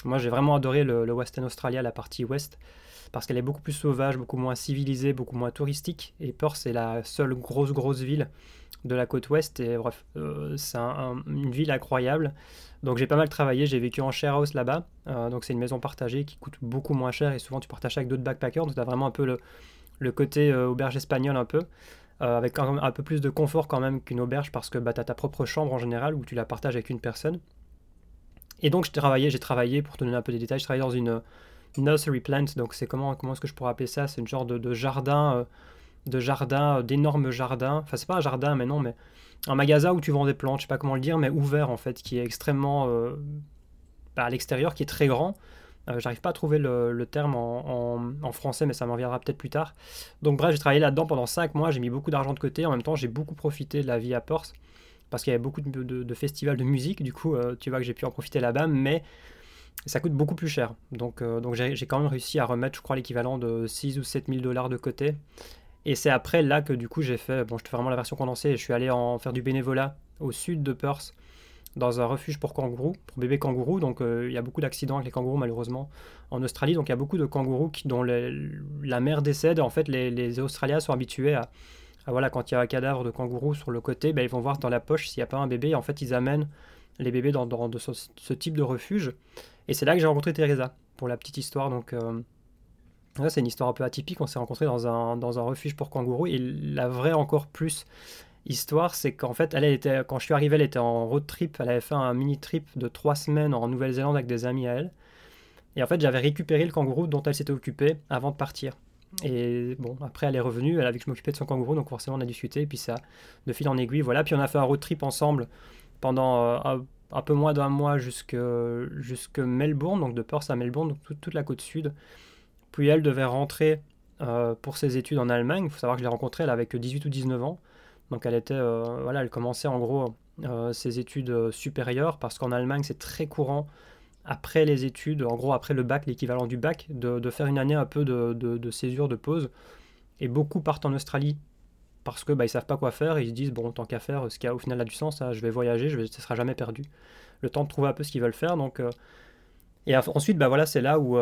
moi j'ai vraiment adoré le, le Western Australia, la partie ouest, parce qu'elle est beaucoup plus sauvage, beaucoup moins civilisée, beaucoup moins touristique. Et Perth, c'est la seule grosse, grosse ville de la côte ouest. Et bref, euh, c'est une ville incroyable. Donc j'ai pas mal travaillé, j'ai vécu en share house là-bas. Euh, donc c'est une maison partagée qui coûte beaucoup moins cher et souvent tu partages avec d'autres backpackers. Donc tu as vraiment un peu le, côté euh, auberge espagnole un peu. avec un, peu plus de confort quand même qu'une auberge parce que bah, tu ta propre chambre en général où tu la partages avec une personne. Et donc j'ai travaillé, j'ai travaillé, pour te donner un peu des détails, je travaillais dans une nursery plant, donc c'est comment, comment est-ce que je pourrais appeler ça? C'est une genre de jardin de jardins, euh, d'énormes jardins. Enfin, c'est pas un jardin, mais non, mais un magasin où tu vends des plantes, je sais pas comment le dire, mais ouvert en fait, qui est extrêmement euh, bah, à l'extérieur, qui est très grand. Euh, j'arrive pas à trouver le, terme en, français, mais ça m'en reviendra peut-être plus tard. Donc bref, j'ai travaillé là-dedans pendant 5 mois, j'ai mis beaucoup d'argent de côté. En même temps, j'ai beaucoup profité de la vie à Perth, parce qu'il y avait beaucoup de, festivals de musique. Du coup, tu vois que j'ai pu en profiter là-bas, mais ça coûte beaucoup plus cher. Donc, donc j'ai quand même réussi à remettre, je crois, l'équivalent de 6 ou 7 000 dollars de côté. Et c'est après là que du coup j'ai fait, bon je te fais vraiment la version condensée, je suis allé en faire du bénévolat au sud de Perth, dans un refuge pour kangourous, pour bébés kangourous. Donc euh, il y a beaucoup d'accidents avec les kangourous malheureusement en Australie. Donc il y a beaucoup de kangourous qui, dont la mère décède. En fait les, Australiens sont habitués à, voilà, quand il y a un cadavre de kangourou sur le côté, ben, ils vont voir dans la poche s'il n'y a pas un bébé. en fait ils amènent les bébés dans, ce, type de refuge. Et c'est là que j'ai rencontré Teresa, pour la petite histoire. Donc... Euh, c'est une histoire un peu atypique. On s'est rencontrés dans un, refuge pour kangourous. Et la vraie, encore plus, histoire, c'est qu'en fait, elle, était, quand je suis arrivé, elle était en road trip. Elle avait fait un mini trip de trois semaines en Nouvelle-Zélande avec des amis à elle. Et en fait, j'avais récupéré le kangourou dont elle s'était occupée avant de partir. Et bon, après, elle est revenue. Elle a vu que je m'occupais de son kangourou, donc forcément, on a discuté. Et puis ça, de fil en aiguille, voilà. Puis on a fait un road trip ensemble pendant euh, un, peu moins d'un mois jusque, jusque Melbourne, donc de Perth à Melbourne, donc toute la côte sud. Puis elle devait rentrer euh, pour ses études en Allemagne. Il faut savoir que je l'ai rencontrée, elle avait que 18 ou 19 ans. Donc elle était, euh, voilà, elle commençait en gros euh, ses études supérieures parce qu'en Allemagne c'est très courant après les études, en gros après le bac, l'équivalent du bac, de, faire une année un peu de, de, césure, de pause. Et beaucoup partent en Australie parce que bah, ils savent pas quoi faire ils se disent bon tant qu'à faire, ce qui au final a du sens, hein, je vais voyager, je vais, ce sera jamais perdu. Le temps de trouver un peu ce qu'ils veulent faire. Donc et ensuite bah voilà c'est là où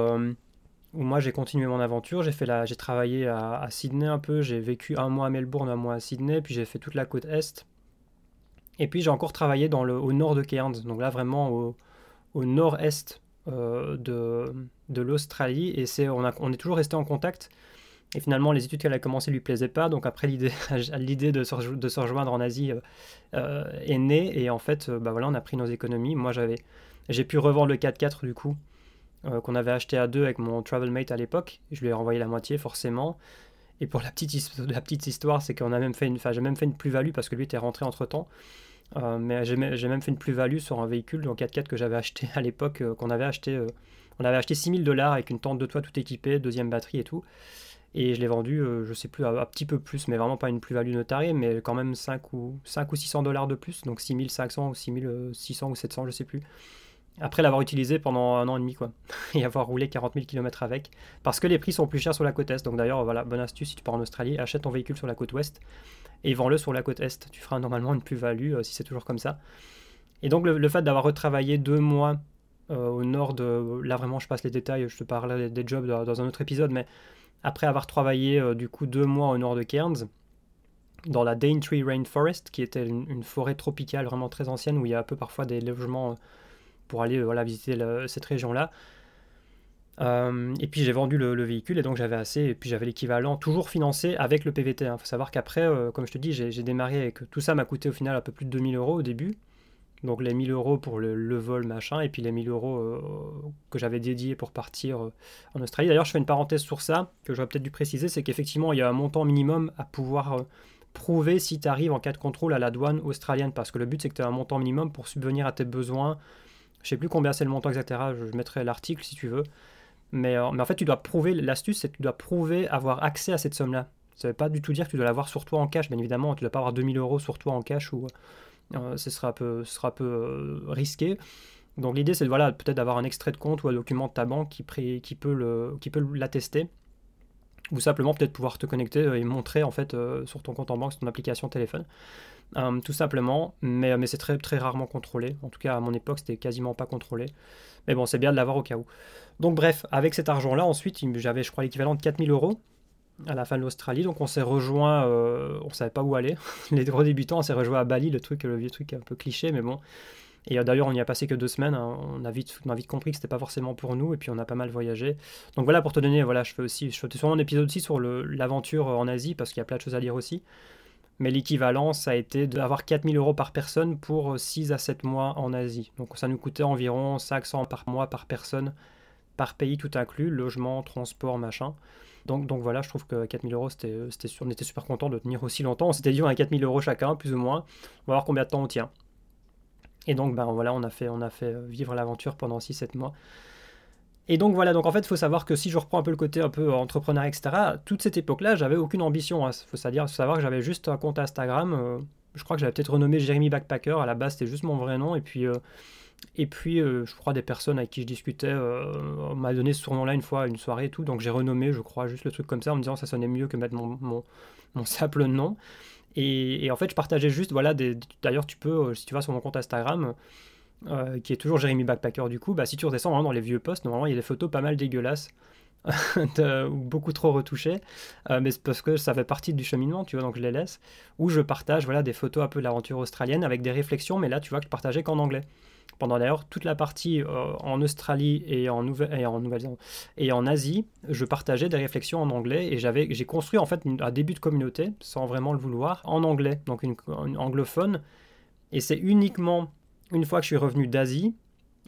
où moi j'ai continué mon aventure. J'ai fait la, j'ai travaillé à, Sydney un peu. J'ai vécu un mois à Melbourne, un mois à Sydney, puis j'ai fait toute la côte est. Et puis j'ai encore travaillé dans le, au nord de Cairns, donc là vraiment au, au nord-est euh, de, de l'Australie. Et c'est, on, a, on est toujours resté en contact. Et finalement, les études qu'elle a commencé lui plaisaient pas. Donc après, l'idée, l'idée de, se, de se rejoindre en Asie euh, euh, est née. Et en fait, bah voilà, on a pris nos économies. Moi, j'avais, j'ai pu revendre le 4x4 du coup euh, qu'on avait acheté à deux avec mon travel mate à l'époque. Je lui ai renvoyé la moitié forcément. Et pour la petite, histoire, c'est qu'on a même fait une, j'ai même fait une plus-value parce que lui était rentré entre temps. Euh, mais j'ai même fait une plus-value sur un véhicule, donc 4x4 que j'avais acheté à l'époque, euh, qu'on avait acheté, on avait acheté 6000 dollars avec une tente de toit tout équipée, deuxième batterie et tout. Et je l'ai vendu, je sais plus, un, petit peu plus, mais vraiment pas une plus-value notariée, mais quand même 5 ou, 5 ou 600 dollars de plus, donc 6500 ou 6600 ou 700, je sais plus. Après l'avoir utilisé pendant un an et demi, quoi, et avoir roulé 40 000 km avec, parce que les prix sont plus chers sur la côte est. Donc d'ailleurs, voilà, bonne astuce, si tu pars en Australie, achète ton véhicule sur la côte ouest et vends-le sur la côte est. Tu feras normalement une plus-value si c'est toujours comme ça. Et donc le, fait d'avoir retravaillé deux mois euh, au nord de... Là vraiment je passe les détails, je te parlerai des jobs dans un autre épisode, mais après avoir travaillé euh, du coup deux mois au nord de Cairns, dans la Daintree Rainforest, qui était une, forêt tropicale vraiment très ancienne où il y a un peu parfois des logements euh, pour aller voilà, visiter cette région-là. et puis j'ai vendu le, véhicule et donc j'avais assez, et puis j'avais l'équivalent toujours financé avec le PVT. Il hein. faut savoir qu'après, comme je te dis, j'ai démarré avec tout ça m'a coûté au final un peu plus de 2000 euros au début. Donc les 1000 euros pour le, vol machin, et puis les 1000 euros euh, que j'avais dédiés pour partir euh, en Australie. D'ailleurs, je fais une parenthèse sur ça, que j'aurais peut-être dû préciser, c'est qu'effectivement, il y a un montant minimum à pouvoir euh, prouver si tu arrives en cas de contrôle à la douane australienne, parce que le but c'est que tu aies un montant minimum pour subvenir à tes besoins. Je sais plus combien c'est le montant, etc. Je mettrai l'article si tu veux. Mais, mais en fait, tu dois prouver, l'astuce c'est que tu dois prouver avoir accès à cette somme-là. Ça ne veut pas du tout dire que tu dois l'avoir sur toi en cash, bien évidemment. Tu ne dois pas avoir 2000 euros sur toi en cash ou euh, ce sera un peu, euh, risqué. Donc l'idée c'est voilà, peut-être d'avoir un extrait de compte ou un document de ta banque qui, peut, l'attester ou simplement peut-être pouvoir te connecter euh, et montrer en fait sur ton compte en banque, sur ton application téléphone. Tout simplement, mais, c'est très, très rarement contrôlé. En tout cas, à mon époque, c'était quasiment pas contrôlé. Mais bon, c'est bien de l'avoir au cas où. Donc, bref, avec cet argent-là, ensuite, j'avais, je crois, l'équivalent de 4000 euros à la fin de l'Australie. Donc on s'est rejoint, euh, on savait pas où aller. Les gros débutants, on s'est rejoint à Bali, le truc, le vieux truc un peu cliché, mais bon. Et euh, d'ailleurs, on n'y a passé que deux semaines. Hein. On, a vite, on a compris que c'était pas forcément pour nous, et puis on a pas mal voyagé. Donc voilà, pour te donner, voilà, je fais aussi, je fais sûrement un épisode aussi sur l'aventure en Asie, parce qu'il y a plein de choses à lire aussi. Mais l'équivalent, ça a été d'avoir 4000 euros par personne pour 6 à 7 mois en Asie. Donc ça nous coûtait environ 500 par mois par personne, par pays tout inclus, logement, transport, machin. Donc, voilà, je trouve que 4000 euros, c'était on était super content de tenir aussi longtemps. On s'était dit on a 4000 euros chacun, plus ou moins. On va voir combien de temps on tient. Et donc ben voilà, on a fait, on a fait euh, vivre l'aventure pendant 6-7 mois. Et donc voilà, donc en fait, il faut savoir que si je reprends un peu le côté un peu entrepreneur, etc., toute cette époque-là, j'avais aucune ambition. Il hein. faut savoir que j'avais juste un compte Instagram. Euh, je crois que j'avais peut-être renommé Jérémy Backpacker. À la base, c'était juste mon vrai nom. Et puis, euh, et puis, euh, je crois, des personnes avec qui je discutais m'a donné ce surnom-là une fois, une soirée et tout. Donc, j'ai renommé, je crois, juste le truc comme ça en me disant ça sonnait mieux que mettre mon, simple nom. Et, en fait, je partageais juste, voilà, d'ailleurs, tu peux, si tu vas sur mon compte Instagram, qui est toujours Jérémy Backpacker du coup, bah, si tu redescends dans les vieux posts, normalement, il y a des photos pas mal dégueulasses. ou beaucoup trop retouchées, mais c'est parce que ça fait partie du cheminement, tu vois, donc je les laisse, où je partage voilà, des photos un peu de l'aventure australienne avec des réflexions, mais là tu vois que je partageais qu'en anglais pendant d'ailleurs toute la partie euh, en Australie et en, Nouvelle et en Nouvelle-Zélande et en Asie, je partageais des réflexions en anglais et j'avais j'ai construit en fait un début de communauté sans vraiment le vouloir en anglais, donc une, anglophone. Et c'est uniquement une fois que je suis revenu d'Asie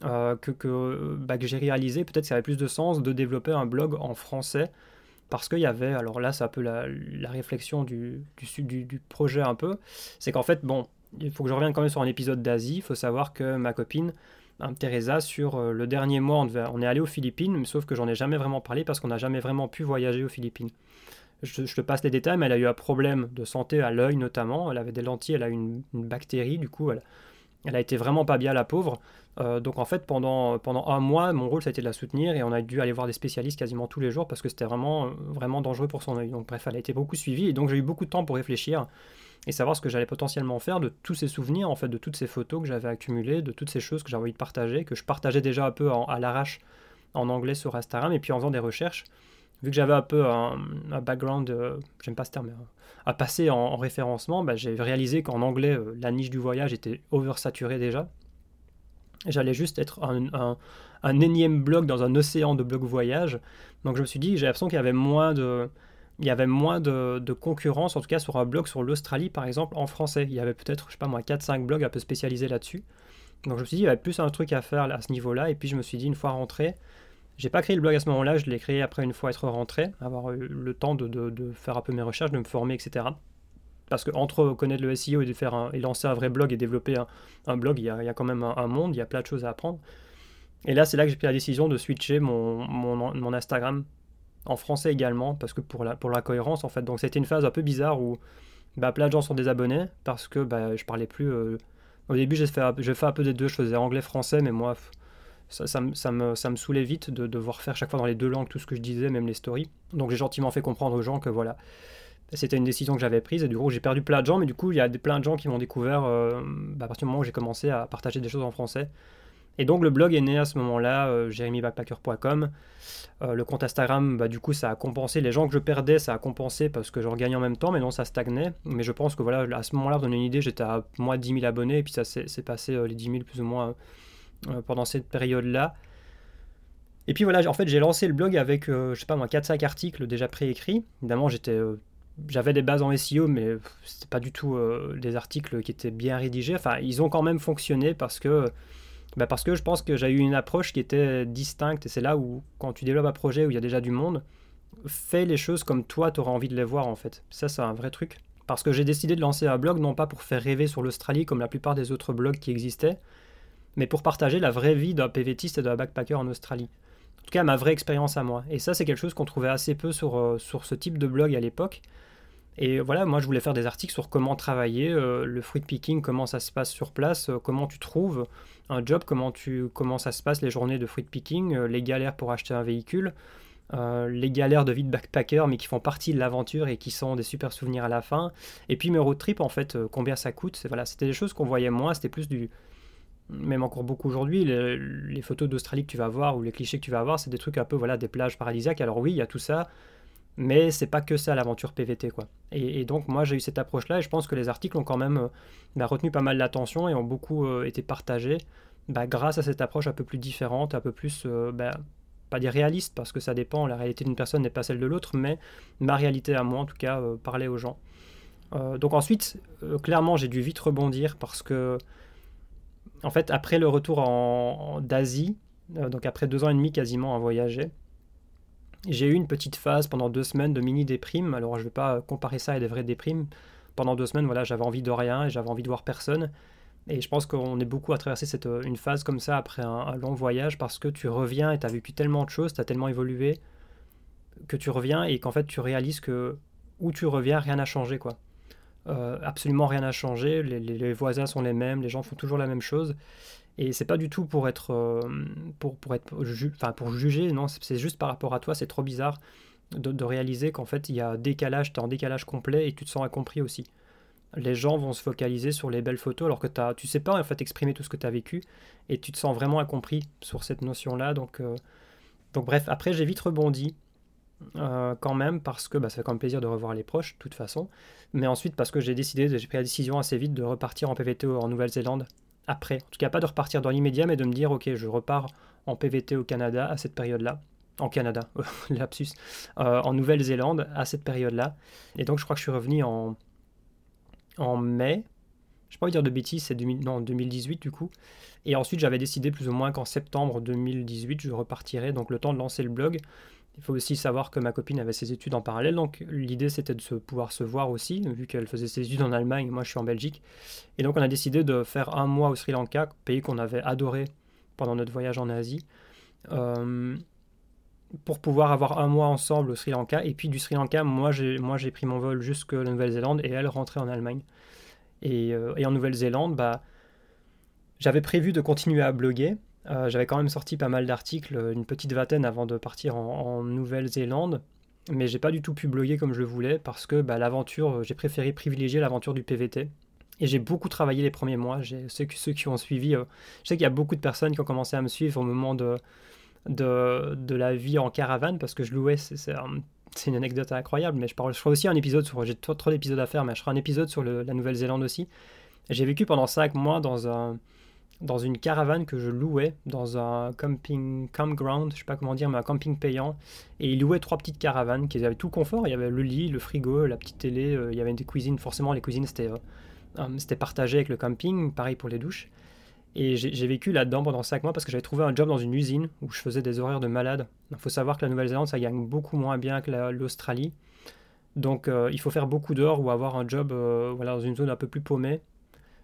euh, que, que, bah, que j'ai réalisé peut-être que ça avait plus de sens de développer un blog en français parce qu'il y avait, alors là c'est un peu la, la réflexion du, du, du, projet un peu, c'est qu'en fait, bon, il faut que je revienne quand même sur un épisode d'Asie. Il faut savoir que ma copine, hein, Teresa, sur euh, le dernier mois, on, est allé aux Philippines, sauf que j'en ai jamais vraiment parlé parce qu'on n'a jamais vraiment pu voyager aux Philippines. Je, te passe les détails, mais elle a eu un problème de santé à l'œil notamment. Elle avait des lentilles, elle a eu une, bactérie, du coup, elle, elle a été vraiment pas bien, la pauvre. Euh, donc en fait, pendant, pendant un mois, mon rôle, ça a été de la soutenir et on a dû aller voir des spécialistes quasiment tous les jours parce que c'était vraiment, vraiment dangereux pour son œil. Donc bref, elle a été beaucoup suivie et donc j'ai eu beaucoup de temps pour réfléchir et savoir ce que j'allais potentiellement faire de tous ces souvenirs, en fait, de toutes ces photos que j'avais accumulées, de toutes ces choses que j'avais envie de partager, que je partageais déjà un peu à l'arrache en anglais sur Instagram, et puis en faisant des recherches, vu que j'avais un peu un, background, euh, j'aime pas ce terme, à passer en, référencement, bah, j'ai réalisé qu'en anglais, euh, la niche du voyage était oversaturée déjà. J'allais juste être un, énième blog dans un océan de blogs voyage. Donc je me suis dit, j'ai l'impression qu'il y avait moins de, il y avait moins de, concurrence, en tout cas sur un blog sur l'Australie par exemple, en français. Il y avait peut-être, je sais pas moi, 4-5 blogs un peu spécialisés là-dessus. Donc je me suis dit, il y avait plus un truc à faire à ce niveau-là. Et puis je me suis dit, une fois rentré, j'ai pas créé le blog à ce moment-là, je l'ai créé après une fois être rentré, avoir eu le temps de, faire un peu mes recherches, de me former, etc. Parce que entre connaître le SEO et, de faire et lancer un vrai blog et développer un, blog, il y, a, quand même un, monde, il y a plein de choses à apprendre. Et là, c'est là que j'ai pris la décision de switcher mon, Instagram en français également, parce que pour la, pour la cohérence en fait. Donc c'était une phase un peu bizarre où bah, plein de gens sont désabonnés parce que bah, je parlais plus. Euh, au début, j'ai fait, fait un peu des deux, je faisais anglais-français, mais moi, ça, ça, me, ça saoulait vite de devoir faire chaque fois dans les deux langues tout ce que je disais, même les stories. Donc j'ai gentiment fait comprendre aux gens que voilà, c'était une décision que j'avais prise et du coup j'ai perdu plein de gens, mais du coup il y a plein de gens qui m'ont découvert euh, bah, à partir du moment où j'ai commencé à partager des choses en français. Et donc le blog est né à ce moment-là, euh, jeremybackpacker.com. Euh, le compte Instagram, bah, du coup, ça a compensé. Les gens que je perdais, ça a compensé parce que je regagnais en même temps, mais non, ça stagnait. Mais je pense que voilà, à ce moment-là, pour donner une idée, j'étais à moins de 10 000 abonnés, et puis ça s'est passé euh, les 10 000 plus ou moins euh, pendant cette période-là. Et puis voilà, en fait, j'ai lancé le blog avec, je sais pas moi, 4-5 articles déjà préécrits. Évidemment, j'étais j'avais des bases en SEO, mais c'était pas du tout des articles qui étaient bien rédigés. Enfin, ils ont quand même fonctionné parce que bah, parce que je pense que j'ai eu une approche qui était distincte et c'est là où, quand tu développes un projet où il y a déjà du monde, fais les choses comme toi tu auras envie de les voir en fait. Ça, c'est un vrai truc. Parce que j'ai décidé de lancer un blog non pas pour faire rêver sur l'Australie comme la plupart des autres blogs qui existaient, mais pour partager la vraie vie d'un PVTiste et d'un backpacker en Australie. En tout cas, ma vraie expérience à moi. Et ça, c'est quelque chose qu'on trouvait assez peu sur, euh, sur ce type de blog à l'époque. Et voilà, moi je voulais faire des articles sur comment travailler, euh, le fruit picking, comment ça se passe sur place, euh, comment tu trouves un job, comment, tu, comment ça se passe les journées de fruit picking, les galères pour acheter un véhicule, les galères de vie de backpacker, mais qui font partie de l'aventure et qui sont des super souvenirs à la fin. Et puis mes road trips, en fait, combien ça coûte. Voilà, c'était des choses qu'on voyait moins, c'était plus du. Même encore beaucoup aujourd'hui, les, photos d'Australie que tu vas voir ou les clichés que tu vas voir, c'est des trucs un peu, voilà, des plages paradisiaques. Alors oui, il y a tout ça, mais c'est pas que ça l'aventure PVT quoi. Et, donc moi j'ai eu cette approche là et je pense que les articles ont quand même euh, bah, retenu pas mal l'attention et ont beaucoup euh, été partagés bah, grâce à cette approche un peu plus différente, un peu plus euh, bah, pas dire réaliste parce que ça dépend, la réalité d'une personne n'est pas celle de l'autre, mais ma réalité à moi en tout cas parler aux gens. donc ensuite clairement j'ai dû vite rebondir parce que en fait après le retour en d'Asie, donc après deux ans et demi quasiment à voyager, j'ai eu une petite phase pendant deux semaines de mini déprime. Alors je ne vais pas comparer ça à des vraies déprimes. Pendant deux semaines, voilà, j'avais envie de rien et j'avais envie de voir personne. Et je pense qu'on est beaucoup à traverser euh, une phase comme ça après un, long voyage parce que tu reviens et tu as vécu tellement de choses, tu as tellement évolué que tu reviens et qu'en fait tu réalises que où tu reviens, rien n'a changé quoi. Euh, absolument rien n'a changé, les, les, voisins sont les mêmes, les gens font toujours la même chose. Et c'est pas du tout pour être, euh, pour, pour, être pour juger, non, c'est juste par rapport à toi, c'est trop bizarre de, réaliser qu'en fait il y a décalage, tu es en décalage complet et tu te sens incompris aussi. Les gens vont se focaliser sur les belles photos alors que as, tu sais pas en fait exprimer tout ce que tu as vécu et tu te sens vraiment incompris sur cette notion-là. Donc, euh, donc bref, après j'ai vite rebondi. Euh, quand même parce que bah, ça fait quand même plaisir de revoir les proches de toute façon mais ensuite parce que j'ai décidé j'ai pris la décision assez vite de repartir en PVT en Nouvelle-Zélande après. En tout cas, pas de repartir dans l'immédiat, mais de me dire, ok, je repars en PVT au Canada à cette période-là. En Canada, lapsus. Euh, en Nouvelle-Zélande à cette période-là. Et donc, je crois que je suis revenu en, en mai. Je ne pas dire de bêtises, c'est non, 2018 du coup. Et ensuite, j'avais décidé plus ou moins qu'en septembre 2018, je repartirais. Donc, le temps de lancer le blog. Il faut aussi savoir que ma copine avait ses études en parallèle, donc l'idée c'était de se, pouvoir se voir aussi, vu qu'elle faisait ses études en Allemagne, moi je suis en Belgique. Et donc on a décidé de faire un mois au Sri Lanka, pays qu'on avait adoré pendant notre voyage en Asie, euh, pour pouvoir avoir un mois ensemble au Sri Lanka. Et puis du Sri Lanka, moi j'ai pris mon vol jusque la Nouvelle-Zélande et elle rentrait en Allemagne. Et, euh, et en Nouvelle-Zélande, bah, j'avais prévu de continuer à bloguer, euh, j'avais quand même sorti pas mal d'articles, une petite vingtaine avant de partir en, Nouvelle-Zélande, mais j'ai pas du tout pu bloguer comme je le voulais parce que bah, l'aventure, j'ai préféré privilégier l'aventure du PVT. Et j'ai beaucoup travaillé les premiers mois. Ceux, ceux qui ont suivi, euh, je sais qu'il y a beaucoup de personnes qui ont commencé à me suivre au moment de, de, la vie en caravane parce que je louais, c'est une anecdote incroyable, mais je, parle, ferai aussi un épisode sur, j'ai trop, trop d'épisodes à faire, mais je ferai un épisode sur la Nouvelle-Zélande aussi. J'ai vécu pendant 5 mois dans un, dans une caravane que je louais dans un camping campground, je sais pas comment dire, mais un camping payant. Et il louait trois petites caravanes qui avaient tout confort. Il y avait le lit, le frigo, la petite télé. Euh, il y avait des cuisines. Forcément, les cuisines c'était euh, euh, c'était partagé avec le camping. Pareil pour les douches. Et j'ai vécu là-dedans pendant cinq mois parce que j'avais trouvé un job dans une usine où je faisais des horaires de malade. Il faut savoir que la Nouvelle-Zélande, ça gagne beaucoup moins bien que l'Australie. Donc il faut faire beaucoup d'heures ou avoir un job voilà, dans une zone un peu plus paumée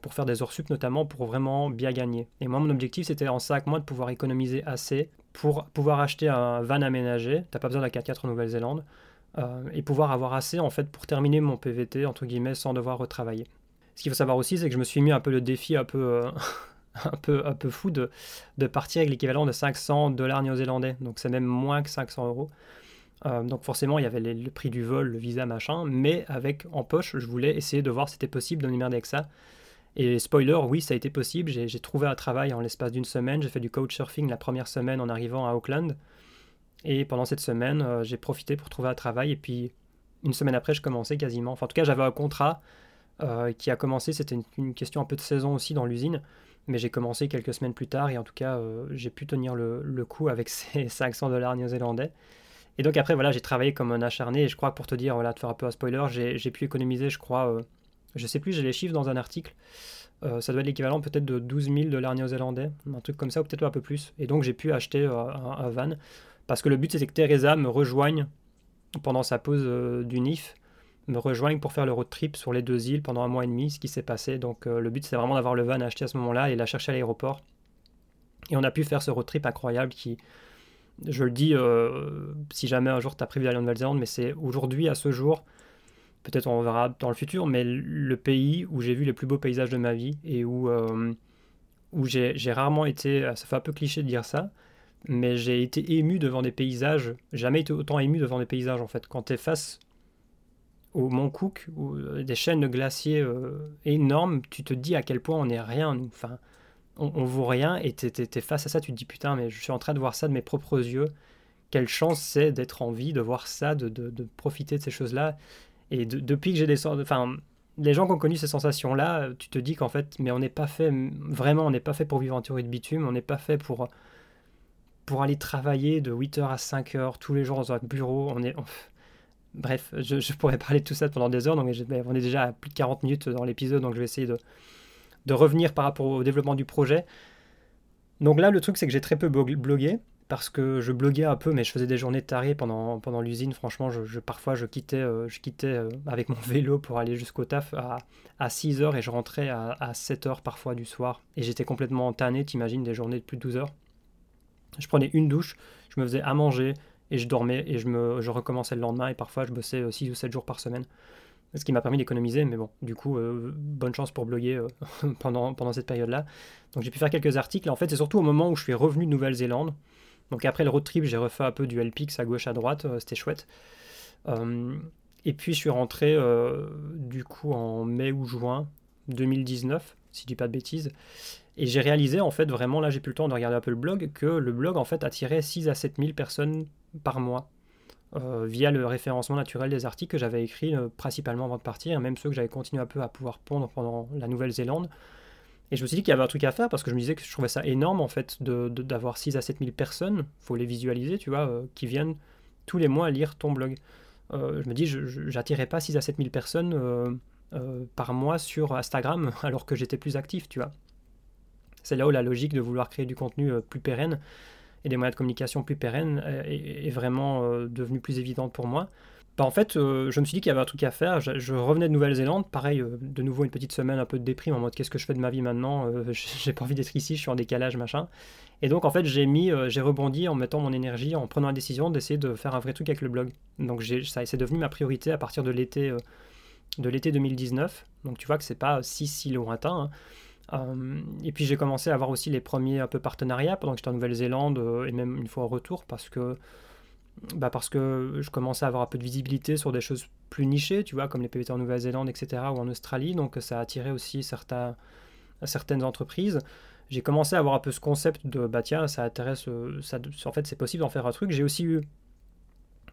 pour faire des heures sup notamment, pour vraiment bien gagner. Et moi, mon objectif, c'était en 5 mois de pouvoir économiser assez pour pouvoir acheter un van aménagé. T'as pas besoin la 4x4 en Nouvelle-Zélande. Euh, et pouvoir avoir assez en fait pour terminer mon PVT entre guillemets sans devoir retravailler. Ce qu'il faut savoir aussi, c'est que je me suis mis un peu le défi un peu, euh, un peu, un peu fou de, de partir avec l'équivalent de 500 dollars néo-zélandais. Donc c'est même moins que 500 euros. Euh, donc forcément, il y avait le prix du vol, le visa, machin. Mais avec en poche, je voulais essayer de voir si c'était possible de merder avec ça. Et spoiler, oui, ça a été possible. J'ai trouvé un travail en l'espace d'une semaine. J'ai fait du couchsurfing la première semaine en arrivant à Auckland. Et pendant cette semaine, euh, j'ai profité pour trouver un travail. Et puis, une semaine après, je commençais quasiment. Enfin, en tout cas, j'avais un contrat euh, qui a commencé. C'était une, question un peu de saison aussi dans l'usine. Mais j'ai commencé quelques semaines plus tard. Et en tout cas, euh, j'ai pu tenir le, le, coup avec ces 500 dollars néo-zélandais. Et donc, après, voilà, j'ai travaillé comme un acharné. Et je crois pour te dire, voilà, te faire un peu un spoiler, j'ai pu économiser, je crois je sais plus, j'ai les chiffres dans un article. Euh, ça doit être l'équivalent peut-être de 12 000 dollars néo-zélandais, un truc comme ça, ou peut-être un peu plus. Et donc j'ai pu acheter euh, un, van. Parce que le but c'était que Teresa me rejoigne pendant sa pause euh, du NIF, me rejoigne pour faire le road trip sur les deux îles pendant un mois et demi, ce qui s'est passé. Donc le but c'est vraiment d'avoir le van acheté à ce moment-là et la chercher à l'aéroport. Et on a pu faire ce road trip incroyable qui, je le dis, si jamais un jour tu as prévu d'aller en Nouvelle-Zélande, mais c'est aujourd'hui, à ce jour, peut-être on verra dans le futur, mais le pays où j'ai vu les plus beaux paysages de ma vie et où, euh, j'ai rarement été, ça fait un peu cliché de dire ça, mais j'ai été ému devant des paysages, jamais été autant ému devant des paysages en fait. Quand tu face au Mont Cook, ou euh, des chaînes de glaciers euh, énormes, tu te dis à quel point on n'est rien, enfin, on, on, vaut rien, et tu face à ça, tu te dis putain, mais je suis en train de voir ça de mes propres yeux, quelle chance c'est d'être en vie, de voir ça, de profiter de ces choses-là. Et depuis que j'ai des enfin, les gens qui ont connu ces sensations-là, tu te dis qu'en fait, mais on n'est pas fait, vraiment, on n'est pas fait pour vivre en théorie de bitume, on n'est pas fait pour, pour aller travailler de 8h à 5h tous les jours dans un bureau. On est, bref, je, pourrais parler de tout ça pendant des heures, donc on est déjà à plus de 40 minutes dans l'épisode, donc je vais essayer de, de revenir par rapport au développement du projet. Donc là, le truc, c'est que j'ai très peu blogué parce que je bloguais un peu, mais je faisais des journées tarées pendant, pendant l'usine. Franchement, parfois, je quittais, euh, je quittais euh, avec mon vélo pour aller jusqu'au taf à, à 6 heures et je rentrais à, à 7 heures parfois du soir. Et j'étais complètement tanné, t'imagines, des journées de plus de 12 heures. Je prenais une douche, je me faisais à manger et je dormais et je, me, je recommençais le lendemain et parfois je bossais 6 euh, ou 7 jours par semaine. Ce qui m'a permis d'économiser, mais bon, du coup, bonne chance pour bloguer pendant, pendant cette période-là. Donc j'ai pu faire quelques articles. En fait, c'est surtout au moment où je suis revenu de Nouvelle-Zélande donc après le road trip, j'ai refait un peu du LPX à gauche à droite, euh, c'était chouette. Euh, et puis je suis rentré euh, du coup en mai ou juin 2019, si je dis pas de bêtises. Et j'ai réalisé en fait vraiment, là j'ai plus le temps de regarder un peu le blog, que le blog en fait attirait 6 à 7 000 personnes par mois. via le référencement naturel des articles que j'avais écrits principalement avant de partir, et même ceux que j'avais continué un peu à pouvoir pondre pendant la Nouvelle-Zélande. Et je me suis dit qu'il y avait un truc à faire parce que je me disais que je trouvais ça énorme en fait d'avoir de, 6 à 7 000 personnes, faut les visualiser, tu vois, euh, qui viennent tous les mois lire ton blog. Euh, je me dis, je n'attirais pas 6 à 7 000 personnes euh, par mois sur Instagram alors que j'étais plus actif, tu vois. C'est là où la logique de vouloir créer du contenu plus pérenne et des moyens de communication plus pérennes est vraiment devenue plus évidente pour moi. Bah, en fait, euh, je me suis dit qu'il y avait un truc à faire. Je, revenais de Nouvelle-Zélande, pareil, euh, de nouveau une petite semaine un peu de déprime en mode qu'est-ce que je fais de ma vie maintenant euh, J'ai pas envie d'être ici, je suis en décalage, machin. Et donc en fait, j'ai mis, j'ai rebondi en mettant mon énergie, en prenant la décision d'essayer de faire un vrai truc avec le blog. Donc ça, c'est devenu ma priorité à partir de l'été, de l'été 2019. Donc tu vois que c'est pas si si lointain. Hein. et puis j'ai commencé à avoir aussi les premiers un peu partenariats pendant que j'étais en Nouvelle-Zélande et même une fois en retour parce que bah parce que je commençais à avoir un peu de visibilité sur des choses plus nichées, tu vois, comme les PVT en Nouvelle-Zélande, etc., ou en Australie, donc ça a attiré aussi certains, certaines entreprises. J'ai commencé à avoir un peu ce concept de, bah tiens, ça intéresse, ça, en fait c'est possible d'en faire un truc. J'ai aussi eu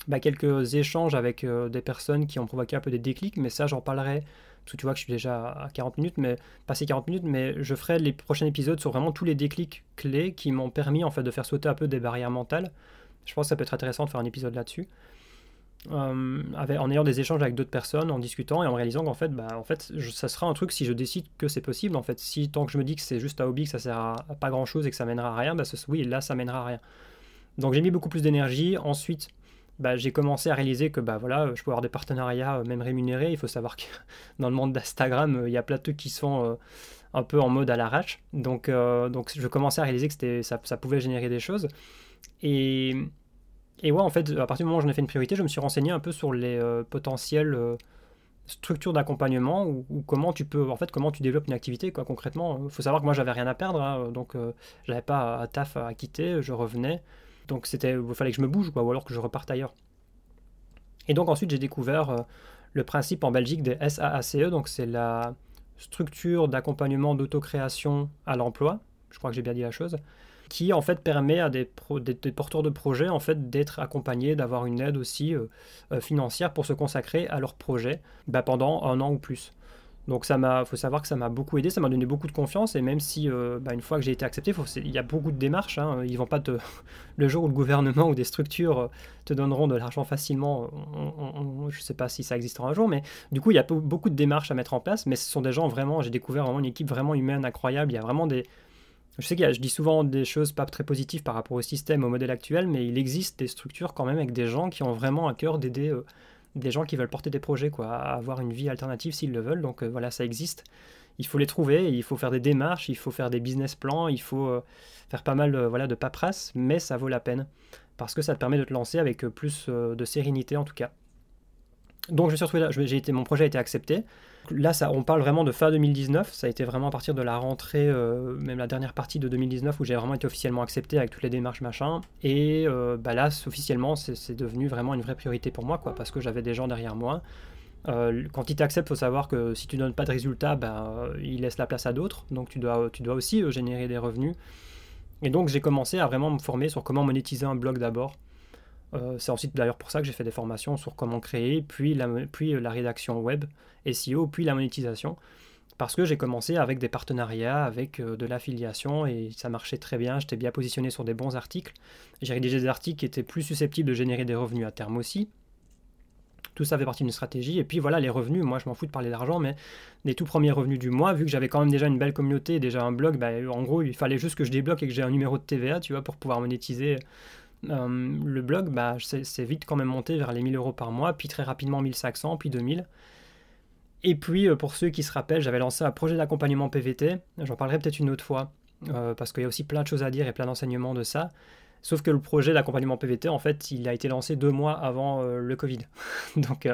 bah, quelques échanges avec euh, des personnes qui ont provoqué un peu des déclics, mais ça j'en parlerai, parce que tu vois que je suis déjà à 40 minutes, mais passé 40 minutes, mais je ferai les prochains épisodes sur vraiment tous les déclics clés qui m'ont permis en fait de faire sauter un peu des barrières mentales je pense que ça peut être intéressant de faire un épisode là-dessus. Euh, en ayant des échanges avec d'autres personnes, en discutant et en réalisant qu'en fait, bah, en fait, ça sera un truc si je décide que c'est possible. En fait, si tant que je me dis que c'est juste un hobby, que ça sert à, pas grand chose et que ça mènera à rien, bah, oui, là, ça mènera à rien. Donc j'ai mis beaucoup plus d'énergie. Ensuite, bah, j'ai commencé à réaliser que bah, voilà, je peux avoir des partenariats euh, même rémunérés. Il faut savoir que dans le monde d'Instagram, euh, il y a plein de trucs qui sont un peu en mode à l'arrache. Donc, donc je commençais à réaliser que ça pouvait générer des choses. Et, et ouais, en fait, à partir du moment où j'en ai fait une priorité, je me suis renseigné un peu sur les potentiels structure d'accompagnement ou, comment tu peux en fait comment tu développes une activité quoi concrètement. Il faut savoir que moi j'avais rien à perdre hein, donc euh, j'avais pas à taf à quitter je revenais. Donc c'était il fallait que je me bouge quoi ou alors que je reparte ailleurs. Et donc ensuite j'ai découvert euh, le principe en Belgique des SAACE donc c'est la structure d'accompagnement d'autocréation à l'emploi. Je crois que j'ai bien dit la chose qui en fait permet à des, porteurs de projets en fait d'être accompagnés, d'avoir une aide aussi euh, euh, financière pour se consacrer à leur projet bah, pendant un an ou plus. Donc ça m'a, faut savoir que ça m'a beaucoup aidé, ça m'a donné beaucoup de confiance et même si euh, bah, une fois que j'ai été accepté, il y a beaucoup de démarches. Hein, ils vont pas le jour où le gouvernement ou des structures te donneront de l'argent facilement, je ne sais pas si ça existera un jour, mais du coup il y a beaucoup de démarches à mettre en place. Mais ce sont des gens vraiment, j'ai découvert vraiment une équipe vraiment humaine incroyable. Il y a vraiment des, je sais que je dis souvent des choses pas très positives par rapport au système, au modèle actuel, mais il existe des structures quand même avec des gens qui ont vraiment à cœur d'aider euh, des gens qui veulent porter des projets, quoi, à avoir une vie alternative s'ils le veulent. Donc euh, voilà, ça existe. Il faut les trouver, il faut faire des démarches, il faut faire des business plans, il faut euh, faire pas mal de paperasse, mais ça vaut la peine parce que ça te permet de te lancer avec plus de sérénité en tout cas. Donc je suis retrouvé là, j'ai mon projet a été accepté. Là, on parle vraiment de fin 2019. Ça a été vraiment à partir de la rentrée, euh, même la dernière partie de 2019, où j'ai vraiment été officiellement accepté avec toutes les démarches machin. Et euh, bah là, officiellement, c'est devenu vraiment une vraie priorité pour moi, parce que j'avais des gens derrière moi. Euh, quand ils t'acceptent, faut savoir que si tu donnes pas de résultats, ben, ils laissent la place à d'autres. Donc tu dois, aussi générer des revenus. Et donc j'ai commencé à vraiment me former sur comment monétiser un blog d'abord. C'est ensuite d'ailleurs pour ça que j'ai fait des formations sur comment créer, puis la rédaction web, SEO, puis la monétisation. Parce que j'ai commencé avec des partenariats, avec euh, de l'affiliation, et ça marchait très bien. J'étais bien positionné sur des bons articles. J'ai rédigé des articles qui étaient plus susceptibles de générer des revenus à terme aussi. Tout ça fait partie d'une stratégie. Et puis voilà, les revenus, moi je m'en fous de parler d'argent, mais les tout premiers revenus du mois, vu que j'avais quand même déjà une belle communauté, déjà un blog, bah, en gros, il fallait juste que je débloque et que j'ai un numéro de TVA, tu vois, pour pouvoir monétiser euh, le blog, bah, c'est vite quand même monté vers les 1000 euros par mois, puis très rapidement 1500, puis 2000. Et puis, euh, pour ceux qui se rappellent, j'avais lancé un projet d'accompagnement PVT. J'en parlerai peut-être une autre fois, euh, parce qu'il y a aussi plein de choses à dire et plein d'enseignements de ça. Sauf que le projet d'accompagnement PVT, en fait, il a été lancé deux mois avant le Covid. Donc,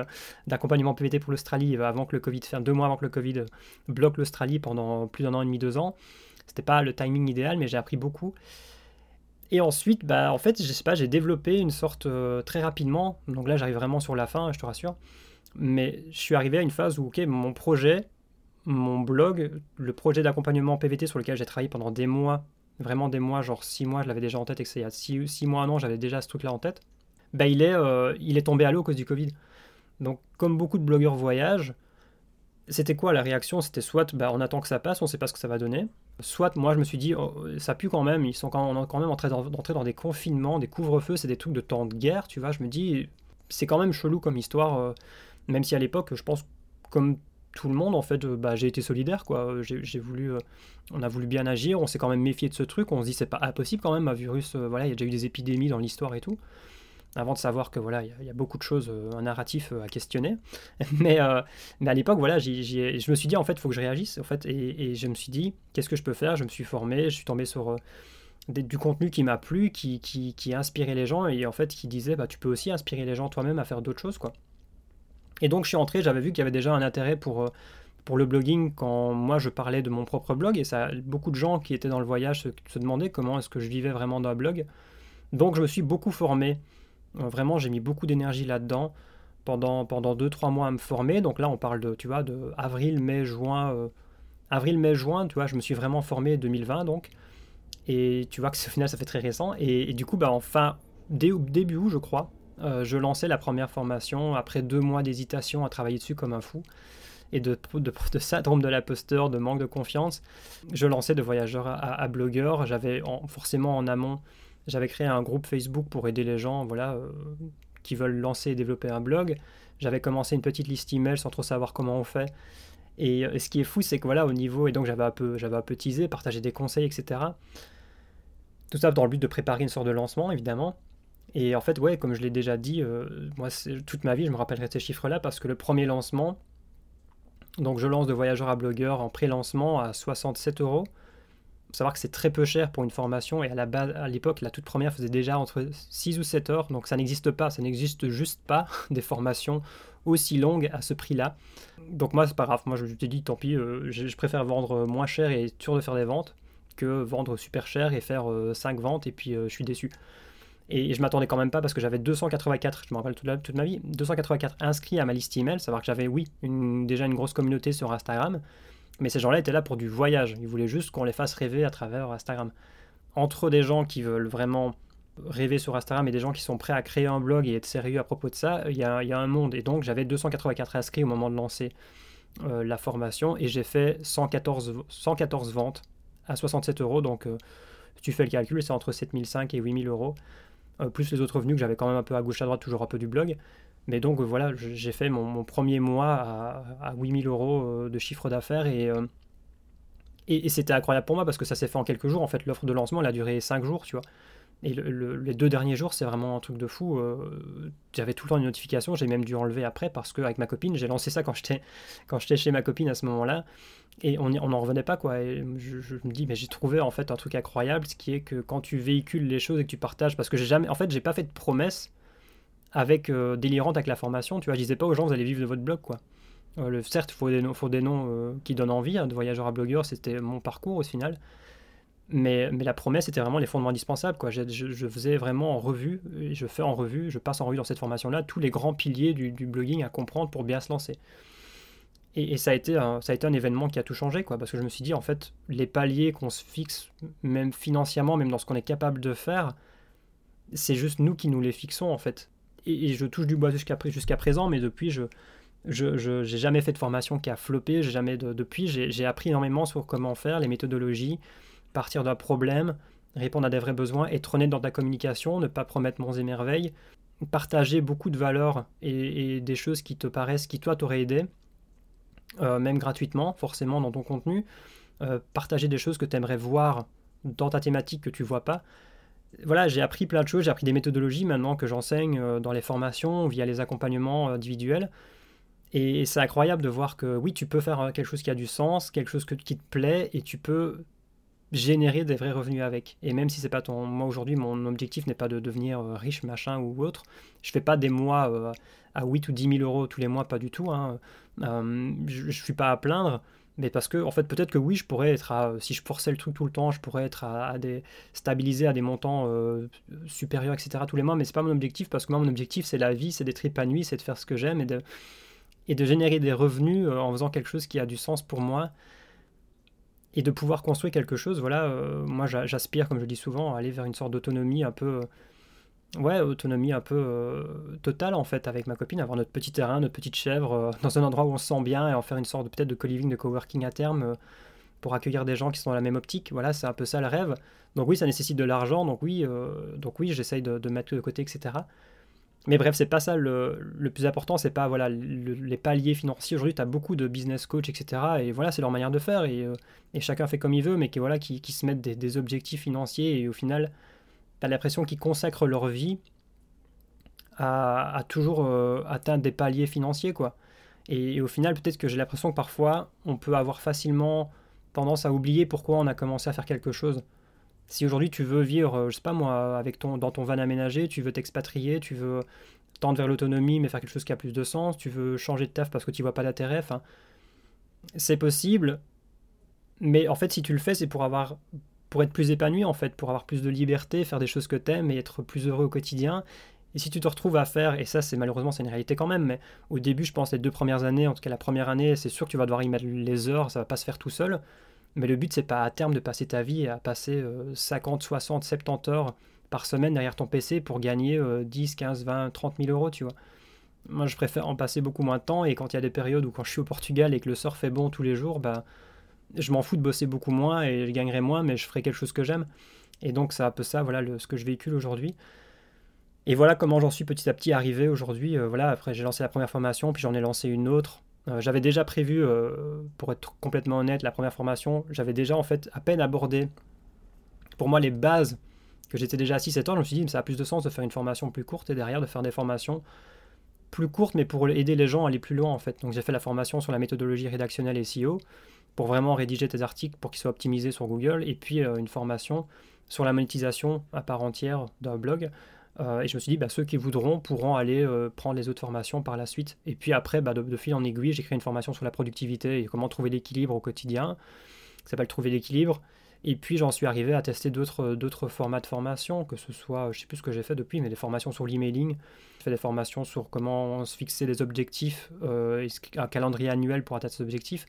d'accompagnement PVT pour l'Australie, avant que le Covid, enfin deux mois avant que le Covid bloque l'Australie pendant plus d'un an et demi, deux ans. C'était pas le timing idéal, mais j'ai appris beaucoup. Et ensuite, bah, en fait, je sais pas, j'ai développé une sorte euh, très rapidement. Donc là, j'arrive vraiment sur la fin, je te rassure. Mais je suis arrivé à une phase où, ok, mon projet, mon blog, le projet d'accompagnement PVT sur lequel j'ai travaillé pendant des mois, vraiment des mois, genre six mois, je l'avais déjà en tête et que c'est il y a six, mois, un an, j'avais déjà ce truc-là en tête. Bah, il est, euh, il est tombé à l'eau à cause du Covid. Donc, comme beaucoup de blogueurs voyagent, c'était quoi la réaction? C'était soit bah, on attend que ça passe, on ne sait pas ce que ça va donner. Soit moi je me suis dit oh, ça pue quand même, ils sont quand même, quand même en train d'entrer dans des confinements, des couvre-feux, c'est des trucs de temps de guerre, tu vois. Je me dis c'est quand même chelou comme histoire, euh, même si à l'époque je pense comme tout le monde en fait euh, bah, j'ai été solidaire quoi. J'ai voulu, euh, on a voulu bien agir, on s'est quand même méfié de ce truc, on se dit c'est pas impossible quand même, un virus, voilà il y a déjà eu des épidémies dans l'histoire et tout avant de savoir que voilà, il y, a beaucoup de choses, euh, un narratif euh, à questionner. mais, euh, mais à l'époque, voilà, je me suis dit en fait, il faut que je réagisse. En fait, et, je me suis dit, qu'est-ce que je peux faire? Je me suis formé, je suis tombé sur du contenu qui m'a plu, qui, qui, qui, a inspiré les gens et en fait qui disait, bah, tu peux aussi inspirer les gens toi-même à faire d'autres choses, quoi. Et donc je suis entré, j'avais vu qu'il y avait déjà un intérêt pour pour le blogging quand moi je parlais de mon propre blog et ça beaucoup de gens qui étaient dans le voyage se, demandaient comment est-ce que je vivais vraiment d'un blog. Donc je me suis beaucoup formé euh, vraiment, j'ai mis beaucoup d'énergie là-dedans pendant, pendant 2-3 mois à me former. Donc là, on parle de, tu vois, de avril, mai, juin. Euh, avril, mai, juin, tu vois, je me suis vraiment formé 2020 donc. Et tu vois que au final, ça fait très récent. Et, du coup, bah, enfin, dès, début août, je crois, euh, je lançais la première formation après deux mois d'hésitation à travailler dessus comme un fou et de, de, de syndrome de l'imposteur, de manque de confiance. Je lançais de voyageur à, à blogueur. J'avais forcément en amont j'avais créé un groupe Facebook pour aider les gens voilà, euh, qui veulent lancer et développer un blog. J'avais commencé une petite liste email sans trop savoir comment on fait. Et, euh, ce qui est fou, c'est que voilà, au niveau, et donc j'avais un un peu teasé, partagé des conseils, etc. Tout ça dans le but de préparer une sorte de lancement, évidemment. Et en fait, ouais, comme je l'ai déjà dit, euh, moi, toute ma vie, je me rappellerai ces chiffres-là parce que le premier lancement, Donc je lance de voyageur à blogueur en pré-lancement à 67 euros. Faut savoir que c'est très peu cher pour une formation et à la base, à l'époque, la toute première faisait déjà entre 6 ou 7 heures, donc ça n'existe pas, ça n'existe juste pas des formations aussi longues à ce prix-là. Donc moi c'est pas grave, moi je t'ai dit tant pis, euh, je, préfère vendre moins cher et être sûr de faire des ventes que vendre super cher et faire 5 euh, ventes et puis je suis déçu. Et je m'attendais quand même pas parce que j'avais 284, je me rappelle toute, ma vie, 284 inscrits à ma liste email, savoir que j'avais, oui, déjà une grosse communauté sur Instagram, mais ces gens-là étaient là pour du voyage. Ils voulaient juste qu'on les fasse rêver à travers Instagram. Entre des gens qui veulent vraiment rêver sur Instagram et des gens qui sont prêts à créer un blog et être sérieux à propos de ça, il y a, un monde. Et donc j'avais 284 inscrits au moment de lancer euh, la formation et j'ai fait 114, 114 ventes à 67 euros. Donc euh, tu fais le calcul, c'est entre 7005 et 8000 euros. Euh, plus les autres revenus que j'avais quand même un peu à gauche à droite, toujours un peu du blog. Mais donc voilà, j'ai fait mon, premier mois à, à 8000 euros euh, de chiffre d'affaires euh, et, et, c'était incroyable pour moi parce que ça s'est fait en quelques jours. En fait, l'offre de lancement, elle a duré 5 jours, tu vois. Et les deux derniers jours, c'est vraiment un truc de fou. J'avais tout le temps une notification, j'ai même dû enlever après parce qu'avec ma copine, j'ai lancé ça quand j'étais quand j'étais chez ma copine à ce moment-là et on n'en revenait pas quoi. Et je, me dis, mais j'ai trouvé en fait un truc incroyable, ce qui est que quand tu véhicules les choses et que tu partages, parce que j'ai jamais, en fait, j'ai pas fait de promesse avec euh, délirante avec la formation. Tu vois, je disais pas aux gens, vous allez vivre de votre blog quoi. Euh, le, certes, il faut des, faut des noms euh, qui donnent envie, hein, de voyageur à blogueur, c'était mon parcours au final. Mais, mais, la promesse était vraiment les fondements indispensables. Quoi. Je, je, faisais vraiment en revue, je fais en revue, je passe en revue dans cette formation-là tous les grands piliers du, blogging à comprendre pour bien se lancer. Et, ça, a été un, ça a été un événement qui a tout changé, quoi, parce que je me suis dit, en fait, les paliers qu'on se fixe, même financièrement, même dans ce qu'on est capable de faire, c'est juste nous qui nous les fixons, en fait. Et, je touche du bois jusqu'à jusqu'à présent, mais depuis, je je n'ai jamais fait de formation qui a floppé, jamais de, depuis, j'ai appris énormément sur comment faire, les méthodologies, partir d'un problème, répondre à des vrais besoins, être honnête dans ta communication, ne pas promettre monts et merveilles, partager beaucoup de valeurs et, des choses qui te paraissent, qui toi t'auraient aidé, euh, même gratuitement, forcément dans ton contenu, euh, partager des choses que tu aimerais voir dans ta thématique que tu vois pas. Voilà, j'ai appris plein de choses, j'ai appris des méthodologies maintenant que j'enseigne euh, dans les formations, via les accompagnements individuels. Et c'est incroyable de voir que oui, tu peux faire quelque chose qui a du sens, quelque chose qui te plaît, et tu peux générer des vrais revenus avec. Et même si c'est pas ton. Moi aujourd'hui, mon objectif n'est pas de devenir riche, machin ou autre. Je fais pas des mois à 8 ou 10 000 euros tous les mois, pas du tout. Hein. Euh, je, ne suis pas à plaindre, mais parce que, en fait, peut-être que oui, je pourrais être à, si je forçais le truc tout le temps, je pourrais être à, des, stabilisé à des montants euh, supérieurs, etc. tous les mois, mais c'est pas mon objectif parce que moi, mon objectif, c'est la vie, c'est d'être épanoui, c'est de faire ce que j'aime et de, et de générer des revenus euh, en faisant quelque chose qui a du sens pour moi et de pouvoir construire quelque chose. Voilà, moi, j'aspire, comme je dis souvent, à aller vers une sorte d'autonomie un peu ouais, autonomie un peu euh, totale en fait avec ma copine, avoir notre petit terrain, notre petite chèvre euh, dans un endroit où on se sent bien et en faire une sorte peut-être de co-living, de coworking à terme euh, pour accueillir des gens qui sont dans la même optique. Voilà, c'est un peu ça le rêve. Donc oui, ça nécessite de l'argent, donc oui, donc oui, j'essaye de, mettre de côté, etc. Mais bref, c'est pas ça le, plus important, c'est pas voilà les paliers financiers. Aujourd'hui, tu as beaucoup de business coach, etc. Et voilà, c'est leur manière de faire et, et, chacun fait comme il veut, mais qui voilà, qui, se mettent des, objectifs financiers et au final t'as l'impression qu'ils consacrent leur vie à, toujours euh, atteindre des paliers financiers, quoi. Et, au final, peut-être que j'ai l'impression que parfois, on peut avoir facilement tendance à oublier pourquoi on a commencé à faire quelque chose. Si aujourd'hui tu veux vivre, euh, je sais pas moi, avec ton, dans ton van aménagé, tu veux t'expatrier, tu veux tendre vers l'autonomie mais faire quelque chose qui a plus de sens, tu veux changer de taf parce que tu vois pas d'intérêt, enfin, c'est possible. Mais en fait, si tu le fais, c'est pour avoir pour être plus épanoui en fait, pour avoir plus de liberté, faire des choses que t'aimes et être plus heureux au quotidien. Et si tu te retrouves à faire, et ça c'est malheureusement c'est une réalité quand même, mais au début je pense les deux premières années, en tout cas la première année, c'est sûr que tu vas devoir y mettre les heures, ça va pas se faire tout seul. Mais le but c'est pas à terme de passer ta vie à passer 50, 60, 70 heures par semaine derrière ton PC pour gagner 10, 15, 20, 30 000 euros, tu vois. Moi je préfère en passer beaucoup moins de temps et quand il y a des périodes où quand je suis au Portugal et que le surf est bon tous les jours, bah je m'en fous de bosser beaucoup moins et je gagnerai moins, mais je ferai quelque chose que j'aime. Et donc c'est un peu ça, voilà ce que je véhicule aujourd'hui. Et voilà comment j'en suis petit à petit arrivé aujourd'hui. Euh, voilà, après j'ai lancé la première formation, puis j'en ai lancé une autre. Euh, j'avais déjà prévu, euh, pour être complètement honnête, la première formation, j'avais déjà en fait à peine abordé pour moi les bases que j'étais déjà assis 7 ans. Je me suis dit, ça a plus de sens de faire une formation plus courte et derrière de faire des formations plus courte, mais pour aider les gens à aller plus loin en fait. Donc j'ai fait la formation sur la méthodologie rédactionnelle SEO pour vraiment rédiger tes articles pour qu'ils soient optimisés sur Google, et puis euh, une formation sur la monétisation à part entière d'un blog. Euh, et je me suis dit, bah, ceux qui voudront pourront aller euh, prendre les autres formations par la suite. Et puis après, bah, de, fil en aiguille, j'ai créé une formation sur la productivité et comment trouver l'équilibre au quotidien. Ça s'appelle Trouver l'équilibre. Et puis j'en suis arrivé à tester d'autres formats de formation, que ce soit, je sais plus ce que j'ai fait depuis, mais des formations sur l'emailing. Je fais des formations sur comment se fixer des objectifs, euh, un calendrier annuel pour atteindre ces objectifs.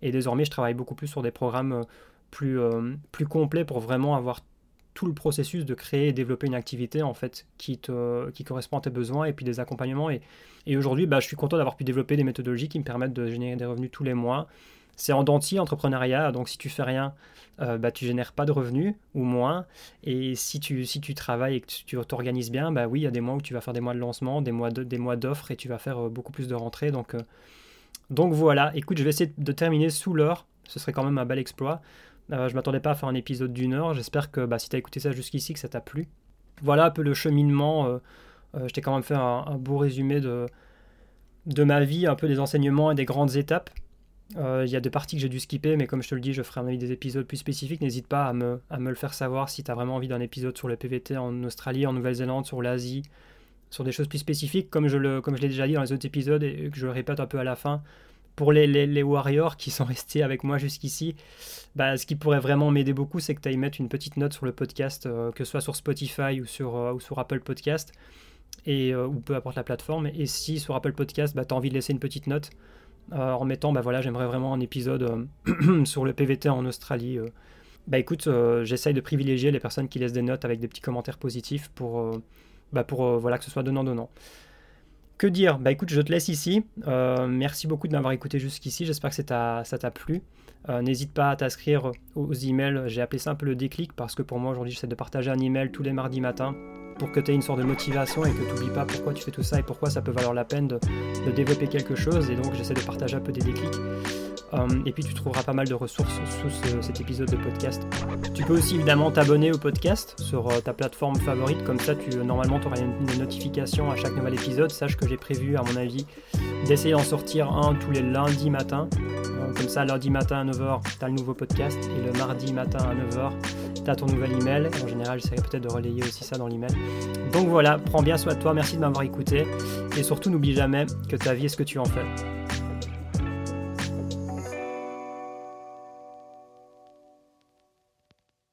Et désormais, je travaille beaucoup plus sur des programmes plus complets pour vraiment avoir tout le processus de créer et développer une activité en fait qui, te, qui correspond à tes besoins et puis des accompagnements. Et, et aujourd'hui, bah, je suis content d'avoir pu développer des méthodologies qui me permettent de générer des revenus tous les mois. C'est en dentier entrepreneuriat, donc si tu fais rien, euh, bah, tu génères pas de revenus ou moins. Et si tu, si tu travailles et que tu t'organises bien, bah oui, il y a des mois où tu vas faire des mois de lancement, des mois, de, d'offres et tu vas faire euh, beaucoup plus de rentrées. Donc, euh, donc voilà, écoute, je vais essayer de terminer sous l'heure. Ce serait quand même un bel exploit. Euh, je m'attendais pas à faire un épisode d'une heure. J'espère que bah, si tu écouté ça jusqu'ici, que ça t'a plu. Voilà un peu le cheminement. Euh, euh, je t'ai quand même fait un, beau résumé de, de ma vie, un peu des enseignements et des grandes étapes. Il y a des parties que j'ai dû skipper, mais comme je te le dis, je ferai un avis des épisodes plus spécifiques. N'hésite pas à me, à me, le faire savoir si tu as vraiment envie d'un épisode sur le PVT en Australie, en Nouvelle-Zélande, sur l'Asie, sur des choses plus spécifiques, comme je l'ai déjà dit dans les autres épisodes et que je le répète un peu à la fin pour les, Warriors qui sont restés avec moi jusqu'ici, bah, ce qui pourrait vraiment m'aider beaucoup, c'est que tu ailles mettre une petite note sur le podcast, euh, que ce soit sur Spotify ou sur, euh, Apple Podcast, et, euh, ou peu importe la plateforme. Et si sur Apple Podcast, bah, tu as envie de laisser une petite note en mettant, bah, j'aimerais vraiment un épisode sur le PVT en Australie. bah écoute, j'essaye de privilégier les personnes qui laissent des notes avec des petits commentaires positifs pour, bah, pour voilà, que ce soit donnant-donnant. Que dire? Bah écoute, je te laisse ici. Euh, merci beaucoup de m'avoir écouté jusqu'ici. J'espère que ça t'a plu. Euh, n'hésite pas à t'inscrire aux emails. J'ai appelé ça un peu le déclic parce que pour moi aujourd'hui, j'essaie de partager un email tous les mardis matins pour que tu aies une sorte de motivation et que tu n'oublies pas pourquoi tu fais tout ça et pourquoi ça peut valoir la peine de, développer quelque chose. Et donc, j'essaie de partager un peu des déclics. Euh, et puis, tu trouveras pas mal de ressources sous cet épisode de podcast. Tu peux aussi évidemment t'abonner au podcast sur euh, ta plateforme favorite. Comme ça, tu, normalement, tu auras une, notification à chaque nouvel épisode. Sache que j'ai prévu, à mon avis, d'essayer d'en sortir un tous les lundis matin. Euh, comme ça, lundi matin à 9h, tu as le nouveau podcast. Et le mardi matin à 9h, tu as ton nouvel email. En général, j'essaierai peut-être de relayer aussi ça dans l'email. Donc voilà, prends bien soin de toi. Merci de m'avoir écouté. Et surtout, n'oublie jamais que ta vie est ce que tu en fais.